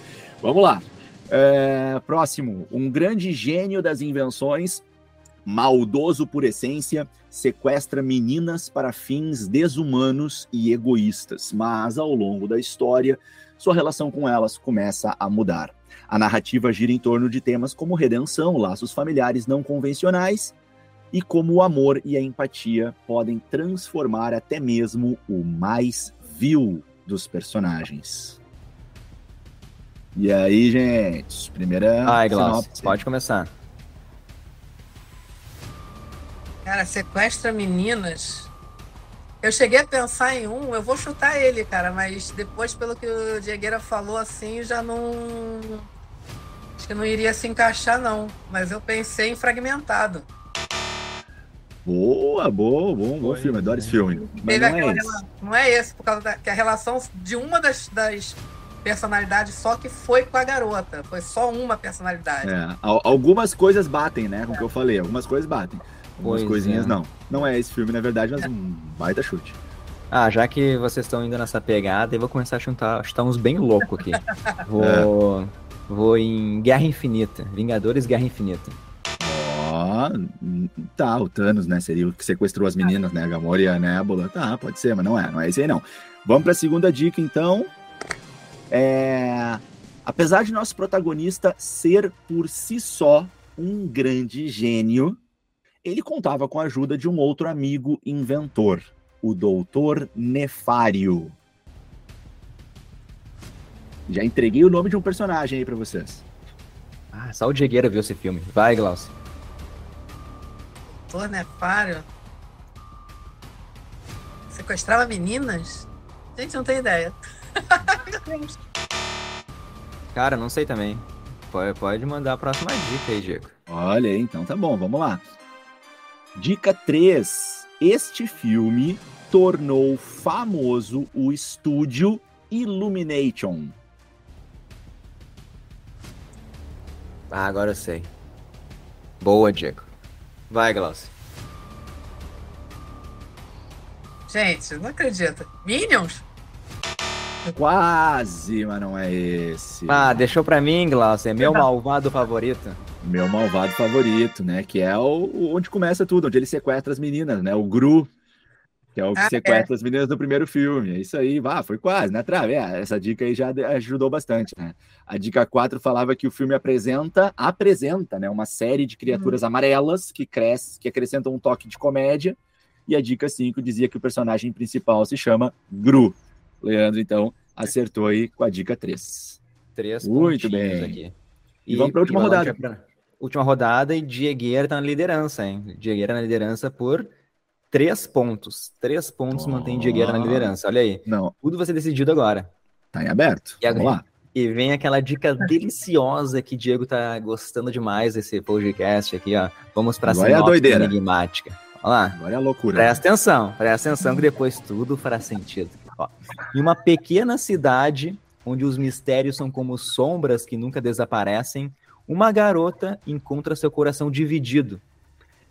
Vamos lá. É, próximo. Um grande gênio das invenções, maldoso por essência, sequestra meninas para fins desumanos e egoístas. Mas ao longo da história, sua relação com elas começa a mudar. A narrativa gira em torno de temas como redenção, laços familiares não convencionais e como o amor e a empatia podem transformar até mesmo o mais vil dos personagens. E aí, gente, primeira. Ai, Glaucio, pode começar. Cara, sequestra meninas. Eu cheguei a pensar em um, eu vou chutar ele, cara, mas depois, pelo que o Diegueira falou, assim, já não. Acho que não iria se encaixar, não. Mas eu pensei em fragmentado. Boa, boa, bom, bom filme, adoro esse filme. Mas não, é esse. não é esse, por causa da que a relação de uma das, das personalidades só que foi com a garota. Foi só uma personalidade. É, algumas coisas batem, né? Com o que eu falei, algumas coisas batem. Algumas pois coisinhas é. não. Não é esse filme, na verdade, mas é. um baita chute. Ah, já que vocês estão indo nessa pegada, eu vou começar a chutar, chutar uns bem loucos aqui. Vou, é. vou em Guerra Infinita. Vingadores Guerra Infinita. Ó, oh, tá, o Thanos, né? Seria o que sequestrou as meninas, né? A Gamora e a Nebula. Tá, pode ser, mas não é, não é esse aí não. Vamos para a segunda dica, então. É... Apesar de nosso protagonista ser por si só um grande gênio, ele contava com a ajuda de um outro amigo inventor, o Doutor Nefário. Já entreguei o nome de um personagem aí para vocês. Ah, só o Diegueira viu esse filme. Vai, Glaucio. Doutor Nefário? Sequestrava meninas? Gente, não tem ideia. Cara, não sei também. Pode, pode mandar a próxima dica aí, Diego. Olha aí, então tá bom, vamos lá. Dica 3. Este filme tornou famoso o estúdio Illumination. Ah, agora eu sei. Boa, Diego. Vai, Glaucio. Gente, não acredito. Minions? Quase, mas não é esse. Ah, deixou pra mim, Glaucio. É meu malvado favorito. Meu malvado favorito, né? Que é o, onde começa tudo, onde ele sequestra as meninas, né? O Gru, que é o que ah, sequestra é. as meninas do primeiro filme. É isso aí, vá, foi quase, na trave. É, essa dica aí já ajudou bastante, né? A dica 4 falava que o filme apresenta, apresenta, né? Uma série de criaturas hum. amarelas que cresce, que acrescentam um toque de comédia. E a dica 5 dizia que o personagem principal se chama Gru. Leandro, então, acertou aí com a dica 3. Três Muito bem. Aqui. E, e vamos para a última rodada. Pra... Última rodada e Diegueira está na liderança, hein? Diegueira na liderança por três pontos. Três pontos oh. mantém Diegueira na liderança. Olha aí. Não. Tudo vai ser decidido agora. Tá em aberto. E Vamos lá. E vem aquela dica deliciosa que Diego tá gostando demais desse podcast aqui, ó. Vamos para a doideira enigmática. Olha lá. Agora é a loucura. Presta atenção, presta atenção que depois tudo fará sentido. Ó, em uma pequena cidade, onde os mistérios são como sombras que nunca desaparecem, uma garota encontra seu coração dividido.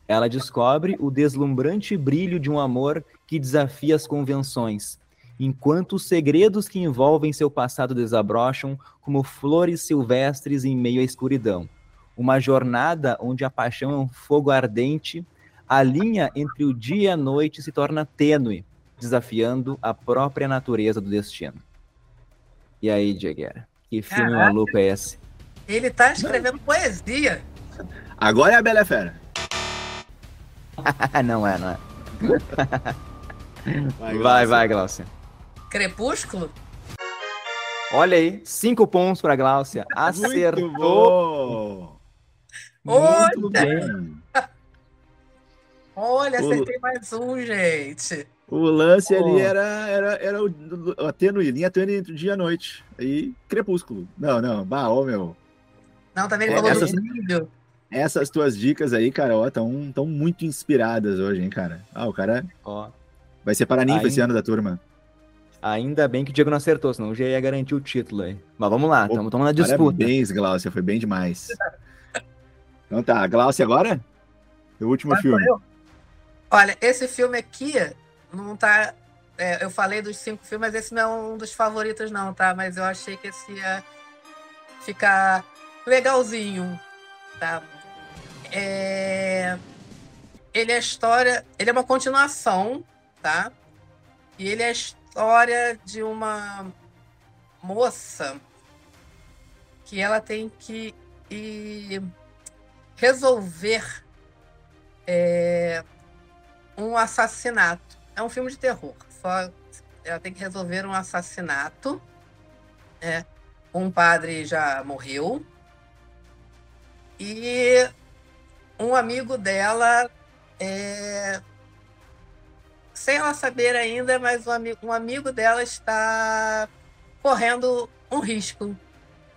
Ela descobre o deslumbrante brilho de um amor que desafia as convenções, enquanto os segredos que envolvem seu passado desabrocham como flores silvestres em meio à escuridão. Uma jornada onde a paixão é um fogo ardente, a linha entre o dia e a noite se torna tênue, desafiando a própria natureza do destino. E aí, Dieguera, que filme Caraca. maluco é esse? Ele tá escrevendo não. poesia. Agora é a Bela Fera. não é, não é. Vai, vai, vai, Glaucia. Crepúsculo? Olha aí, cinco pontos para Glaucia. Acertou. Muito bem. Olha, acertei mais um, gente. O lance oh. ali era, era, era o, a tênue, linha tênue entre dia e noite. Aí, crepúsculo. Não, não, bah, ô meu. Não, também ele é, falou essas, do vídeo. Essas tuas dicas aí, cara, ó, tão, tão muito inspiradas hoje, hein, cara. Ah, o cara ó, vai ser paraninfo Ainda... esse ano da turma. Ainda bem que o Diego não acertou, senão já ia garantir o título aí. Mas vamos lá, estamos na disputa. Parabéns, Glaucia, foi bem demais. então tá, Glaucia agora? O último Mas filme. Olha, esse filme aqui não tá é, eu falei dos cinco filmes, mas esse não é um dos favoritos, não, tá? Mas eu achei que esse ia ficar legalzinho, tá? É... Ele é história, ele é uma continuação, tá? E ele é a história de uma moça que ela tem que resolver é, um assassinato. É um filme de terror. Só ela tem que resolver um assassinato. É, um padre já morreu. E um amigo dela, é, sem ela saber ainda, mas um amigo, um amigo dela está correndo um risco.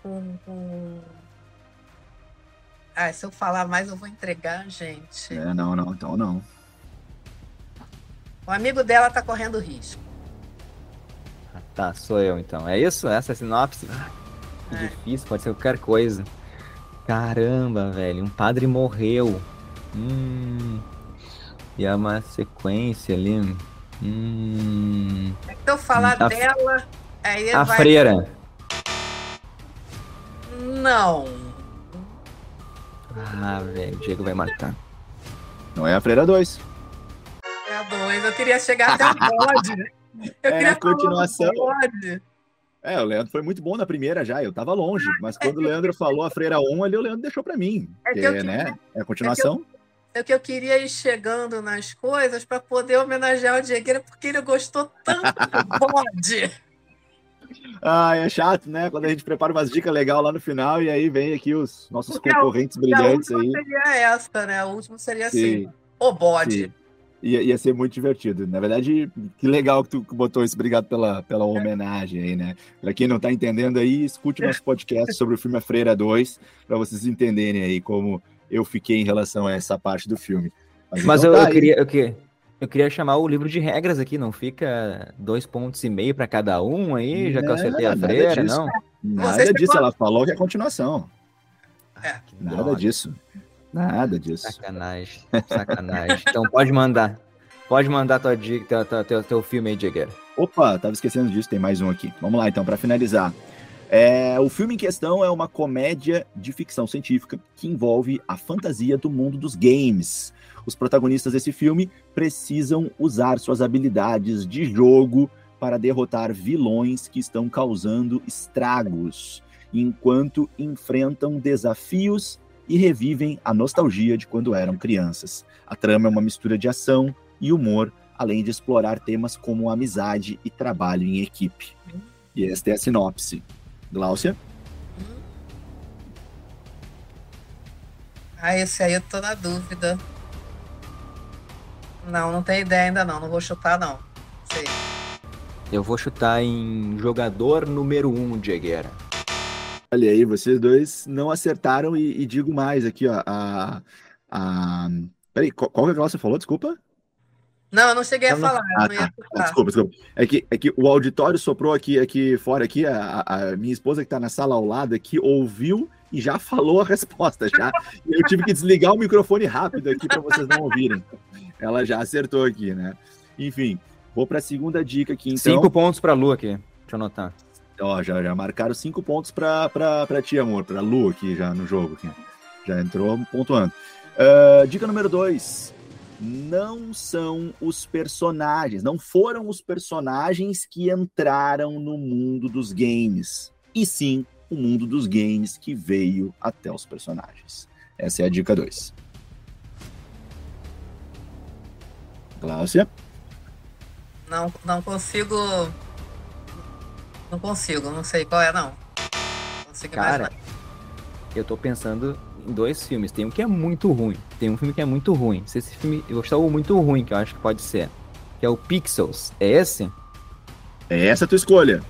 Com, com... Ah, se eu falar mais, eu vou entregar, gente. É, não, não, então não. O amigo dela está correndo risco. Ah, tá, sou eu então. É isso? Essa é a sinopse? Ah, que é. difícil, pode ser qualquer coisa. Caramba, velho, um padre morreu. Hum. E é uma sequência ali. Hum. Se eu falar a, dela, aí A vai... freira. Não. Ah, velho, o Diego vai matar. Não é a freira 2. É a 2. Eu queria chegar até o bode. Eu é a continuação. É, o Leandro foi muito bom na primeira já, eu tava longe, mas quando o Leandro falou a Freira 1 ali, o Leandro deixou para mim. É, que, que né? É a continuação. É, é que eu queria ir chegando nas coisas para poder homenagear o Diegueira, porque ele gostou tanto do bode. Ah, é chato, né? Quando a gente prepara umas dicas legais lá no final e aí vem aqui os nossos porque concorrentes a, brilhantes a aí. seria essa, né? A última seria assim, o bode. Sim ia, ia ser muito divertido. Na verdade, que legal que tu botou isso. Obrigado pela, pela homenagem aí, né? Para quem não está entendendo aí, escute nosso podcast sobre o filme A Freira 2, para vocês entenderem aí como eu fiquei em relação a essa parte do filme. Mas, Mas então, eu, tá eu, queria, eu, queria, eu queria chamar o livro de regras aqui, não fica dois pontos e meio para cada um aí, já que eu acertei a freira, não? Nada disso, ela falou que é continuação. É, nada disso. Nada disso. Sacanagem, sacanagem. então pode mandar. Pode mandar tua dica, teu, teu, teu filme aí, Diegueira. Opa, tava esquecendo disso, tem mais um aqui. Vamos lá então, para finalizar. É, o filme em questão é uma comédia de ficção científica que envolve a fantasia do mundo dos games. Os protagonistas desse filme precisam usar suas habilidades de jogo para derrotar vilões que estão causando estragos, enquanto enfrentam desafios e revivem a nostalgia de quando eram crianças. A trama é uma mistura de ação e humor, além de explorar temas como amizade e trabalho em equipe. E esta é a sinopse. Gláucia? Ah, esse aí eu tô na dúvida. Não, não tenho ideia ainda não. Não vou chutar, não. Sei. Eu vou chutar em jogador número 1, um, Diegueira. Olha aí, vocês dois não acertaram e, e digo mais aqui, ó. A, a... Peraí, qual, qual que você falou? Desculpa. Não, eu não cheguei a falar. Ah, tá. ah, desculpa, desculpa. É que, é que o auditório soprou aqui, aqui fora, aqui, a, a minha esposa que está na sala ao lado aqui ouviu e já falou a resposta, já. E eu tive que desligar o microfone rápido aqui para vocês não ouvirem. Ela já acertou aqui, né? Enfim, vou para a segunda dica aqui, então. Cinco pontos para a Lu aqui. Deixa eu anotar. Ó, já, já marcaram cinco pontos para ti, amor, para Lu aqui já no jogo. Aqui. Já entrou pontuando. Uh, dica número dois. Não são os personagens, não foram os personagens que entraram no mundo dos games, e sim o mundo dos games que veio até os personagens. Essa é a dica 2. Cláudia? Não, não consigo não consigo, não sei qual é, não. não consigo Cara, eu tô pensando em dois filmes. Tem um que é muito ruim. Tem um filme que é muito ruim. Se esse filme. Eu gostar o muito ruim, que eu acho que pode ser. Que é o Pixels. É esse? É essa a tua escolha.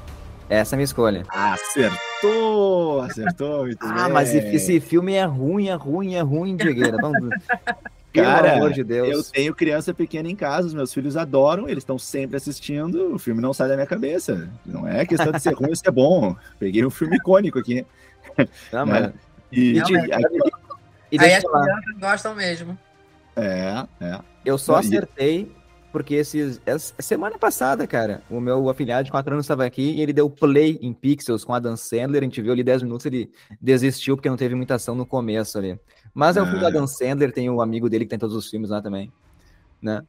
Essa é a minha escolha. Acertou! Acertou, Ah, mas esse filme é ruim, é ruim, é ruim, Diegueira. Vamos... Cara, Pelo amor de Deus. Eu tenho criança pequena em casa, os meus filhos adoram, eles estão sempre assistindo, o filme não sai da minha cabeça. Não é questão de ser ruim ou ser bom. Peguei um filme icônico aqui. Não, né? mas... E, não, de, aqui... e Aí as crianças gostam mesmo. É, é. Eu só acertei porque esses, essa semana passada, cara, o meu afiliado de 4 anos estava aqui e ele deu play em Pixels com a Dan Sandler. A gente viu ali 10 minutos, ele desistiu porque não teve muita ação no começo ali. Mas é o filme da Dan Sandler, tem o um amigo dele que tem todos os filmes lá também, né?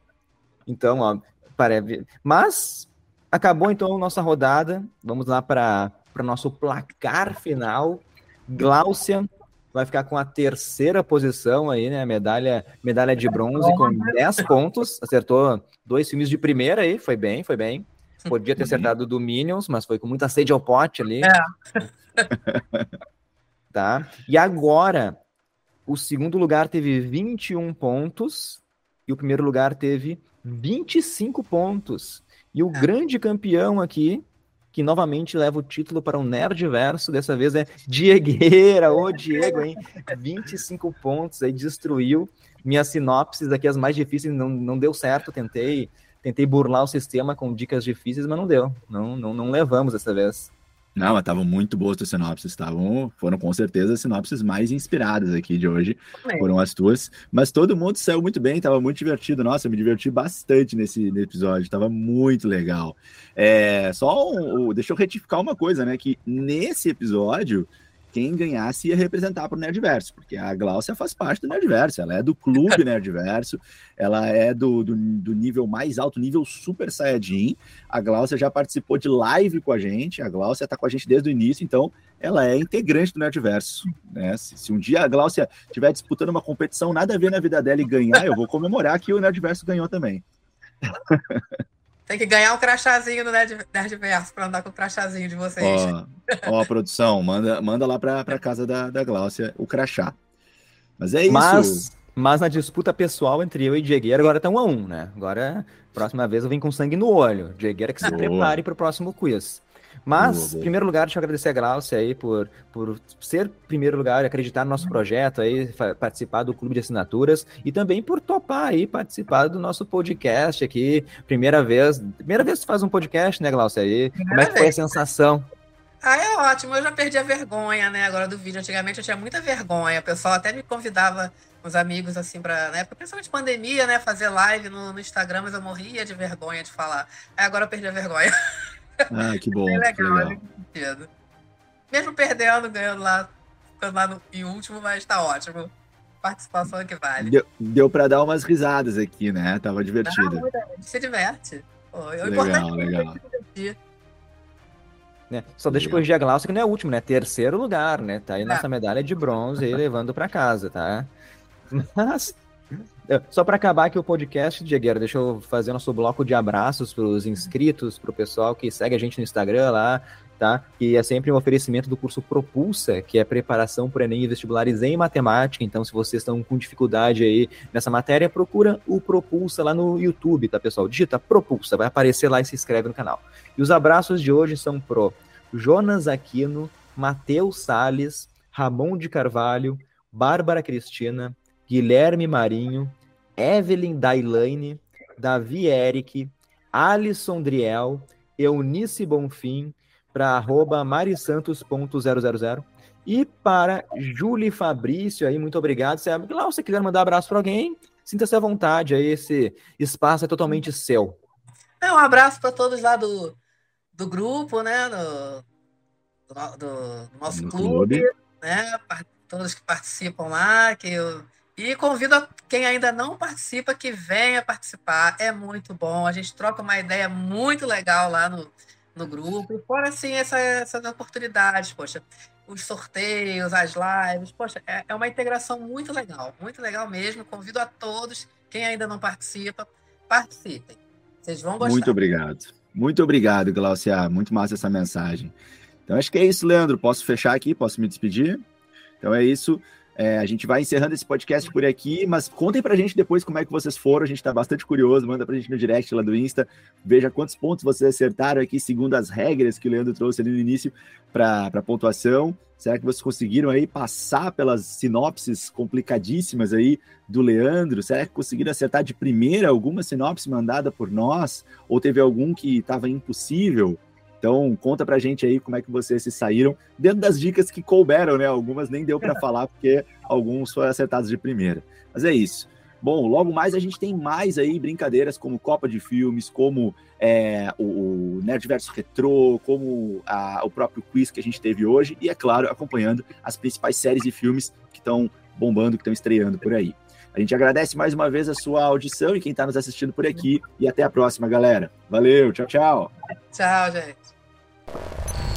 Então, ó, parece. Mas acabou então a nossa rodada. Vamos lá para o nosso placar final. Gláucia vai ficar com a terceira posição aí, né? Medalha, medalha de bronze com 10 pontos. Acertou dois filmes de primeira aí, foi bem, foi bem. Podia ter acertado do Minions, mas foi com muita sede ao pote ali. É. tá? E agora, o segundo lugar teve 21 pontos e o primeiro lugar teve 25 pontos. E o é. grande campeão aqui que novamente leva o título para o Nerdverso. Dessa vez é Diegueira, ô Diego, hein? 25 pontos aí, destruiu. Minhas sinopses aqui, as mais difíceis, não, não deu certo. Tentei tentei burlar o sistema com dicas difíceis, mas não deu. Não, não, não levamos dessa vez. Não, mas estavam muito boas as sinopses, estavam, foram com certeza as sinopses mais inspiradas aqui de hoje, foram as tuas, mas todo mundo saiu muito bem, estava muito divertido, nossa, eu me diverti bastante nesse, nesse episódio, estava muito legal. É, só, um, deixa eu retificar uma coisa, né, que nesse episódio, quem ganhasse ia representar para o Nerdverso, porque a Glaucia faz parte do Nerdverso, ela é do clube Nerdverso, ela é do, do, do, nível mais alto, nível Super Saiyajin. A Glaucia já participou de live com a gente, a Glaucia está com a gente desde o início, então ela é integrante do Nerdverso. Né? Se, se um dia a Glaucia estiver disputando uma competição, nada a ver na vida dela e ganhar, eu vou comemorar que o Nerdverso ganhou também. Tem que ganhar um crachazinho no Nerd, Nerdverso para andar com o crachazinho de vocês. Ó, ó produção, manda, manda lá para casa da, da Gláucia o crachá. Mas é isso. Mas, mas na disputa pessoal entre eu e Diegueira, agora tá um a um, né? Agora, próxima vez eu venho com sangue no olho. Diegueira que se Boa. prepare para o próximo quiz. Mas, em primeiro lugar, deixa eu agradecer a Glaucia aí por, por ser primeiro lugar, acreditar no nosso projeto aí, participar do clube de assinaturas e também por topar aí, participar do nosso podcast aqui. Primeira vez, primeira vez que faz um podcast, né, Glaucia? Aí, como é que foi a sensação? Ah, é ótimo. Eu já perdi a vergonha, né, agora do vídeo. Antigamente eu tinha muita vergonha. O pessoal até me convidava os amigos, assim, para né, principalmente pandemia, né, fazer live no, no Instagram, mas eu morria de vergonha de falar. Aí agora eu perdi a vergonha. Ah, que bom. É legal, que legal. É Mesmo perdendo, ganhando lá, ficando lá no, em último, mas tá ótimo. Participação é que vale. Deu, deu pra dar umas risadas aqui, né? Tava divertido. Ah, se diverte. Pô, é legal, legal. Né? Só deixa eu corrigir a Glaucia que não é o último, né? Terceiro lugar, né? Tá aí nossa medalha de bronze aí levando para casa, tá? Mas é, só para acabar aqui o podcast, Diegueiro, deixa eu fazer nosso bloco de abraços para os inscritos, para o pessoal que segue a gente no Instagram lá, tá? E é sempre um oferecimento do curso Propulsa, que é preparação para Enem e vestibulares em matemática. Então, se vocês estão com dificuldade aí nessa matéria, procura o Propulsa lá no YouTube, tá, pessoal? Digita Propulsa, vai aparecer lá e se inscreve no canal. E os abraços de hoje são pro Jonas Aquino, Matheus Sales, Ramon de Carvalho, Bárbara Cristina, Guilherme Marinho, Evelyn Dailane, Davi Eric, Alisson Driel, Eunice Bonfim, para arroba marisantos.000 e para Julie Fabrício aí, muito obrigado. Se, lá você quiser mandar um abraço para alguém, sinta-se à vontade, aí esse espaço é totalmente seu. É, um abraço para todos lá do, do grupo, né, do, do, do nosso no clube, clube, né, todos que participam lá, que eu e convido quem ainda não participa que venha participar. É muito bom. A gente troca uma ideia muito legal lá no, no grupo. E fora assim, essa, essas oportunidades, poxa, os sorteios, as lives, poxa, é, é uma integração muito legal, muito legal mesmo. Convido a todos, quem ainda não participa, participem. Vocês vão gostar. Muito obrigado. Muito obrigado, Glaucia. Muito massa essa mensagem. Então, acho que é isso, Leandro. Posso fechar aqui? Posso me despedir? Então é isso. É, a gente vai encerrando esse podcast por aqui, mas contem pra gente depois como é que vocês foram, a gente tá bastante curioso, manda pra gente no direct lá do Insta, veja quantos pontos vocês acertaram aqui, segundo as regras que o Leandro trouxe ali no início para pontuação. Será que vocês conseguiram aí passar pelas sinopses complicadíssimas aí do Leandro? Será que conseguiram acertar de primeira alguma sinopse mandada por nós? Ou teve algum que estava impossível? Então, conta pra gente aí como é que vocês se saíram, dentro das dicas que couberam, né? Algumas nem deu para falar, porque alguns foram acertados de primeira. Mas é isso. Bom, logo mais a gente tem mais aí brincadeiras como Copa de Filmes, como é, o, Nerdverso Retrô, como a, o próprio quiz que a gente teve hoje, e é claro, acompanhando as principais séries e filmes que estão bombando, que estão estreando por aí. A gente agradece mais uma vez a sua audição e quem está nos assistindo por aqui. E até a próxima, galera. Valeu, tchau, tchau. Tchau, gente. you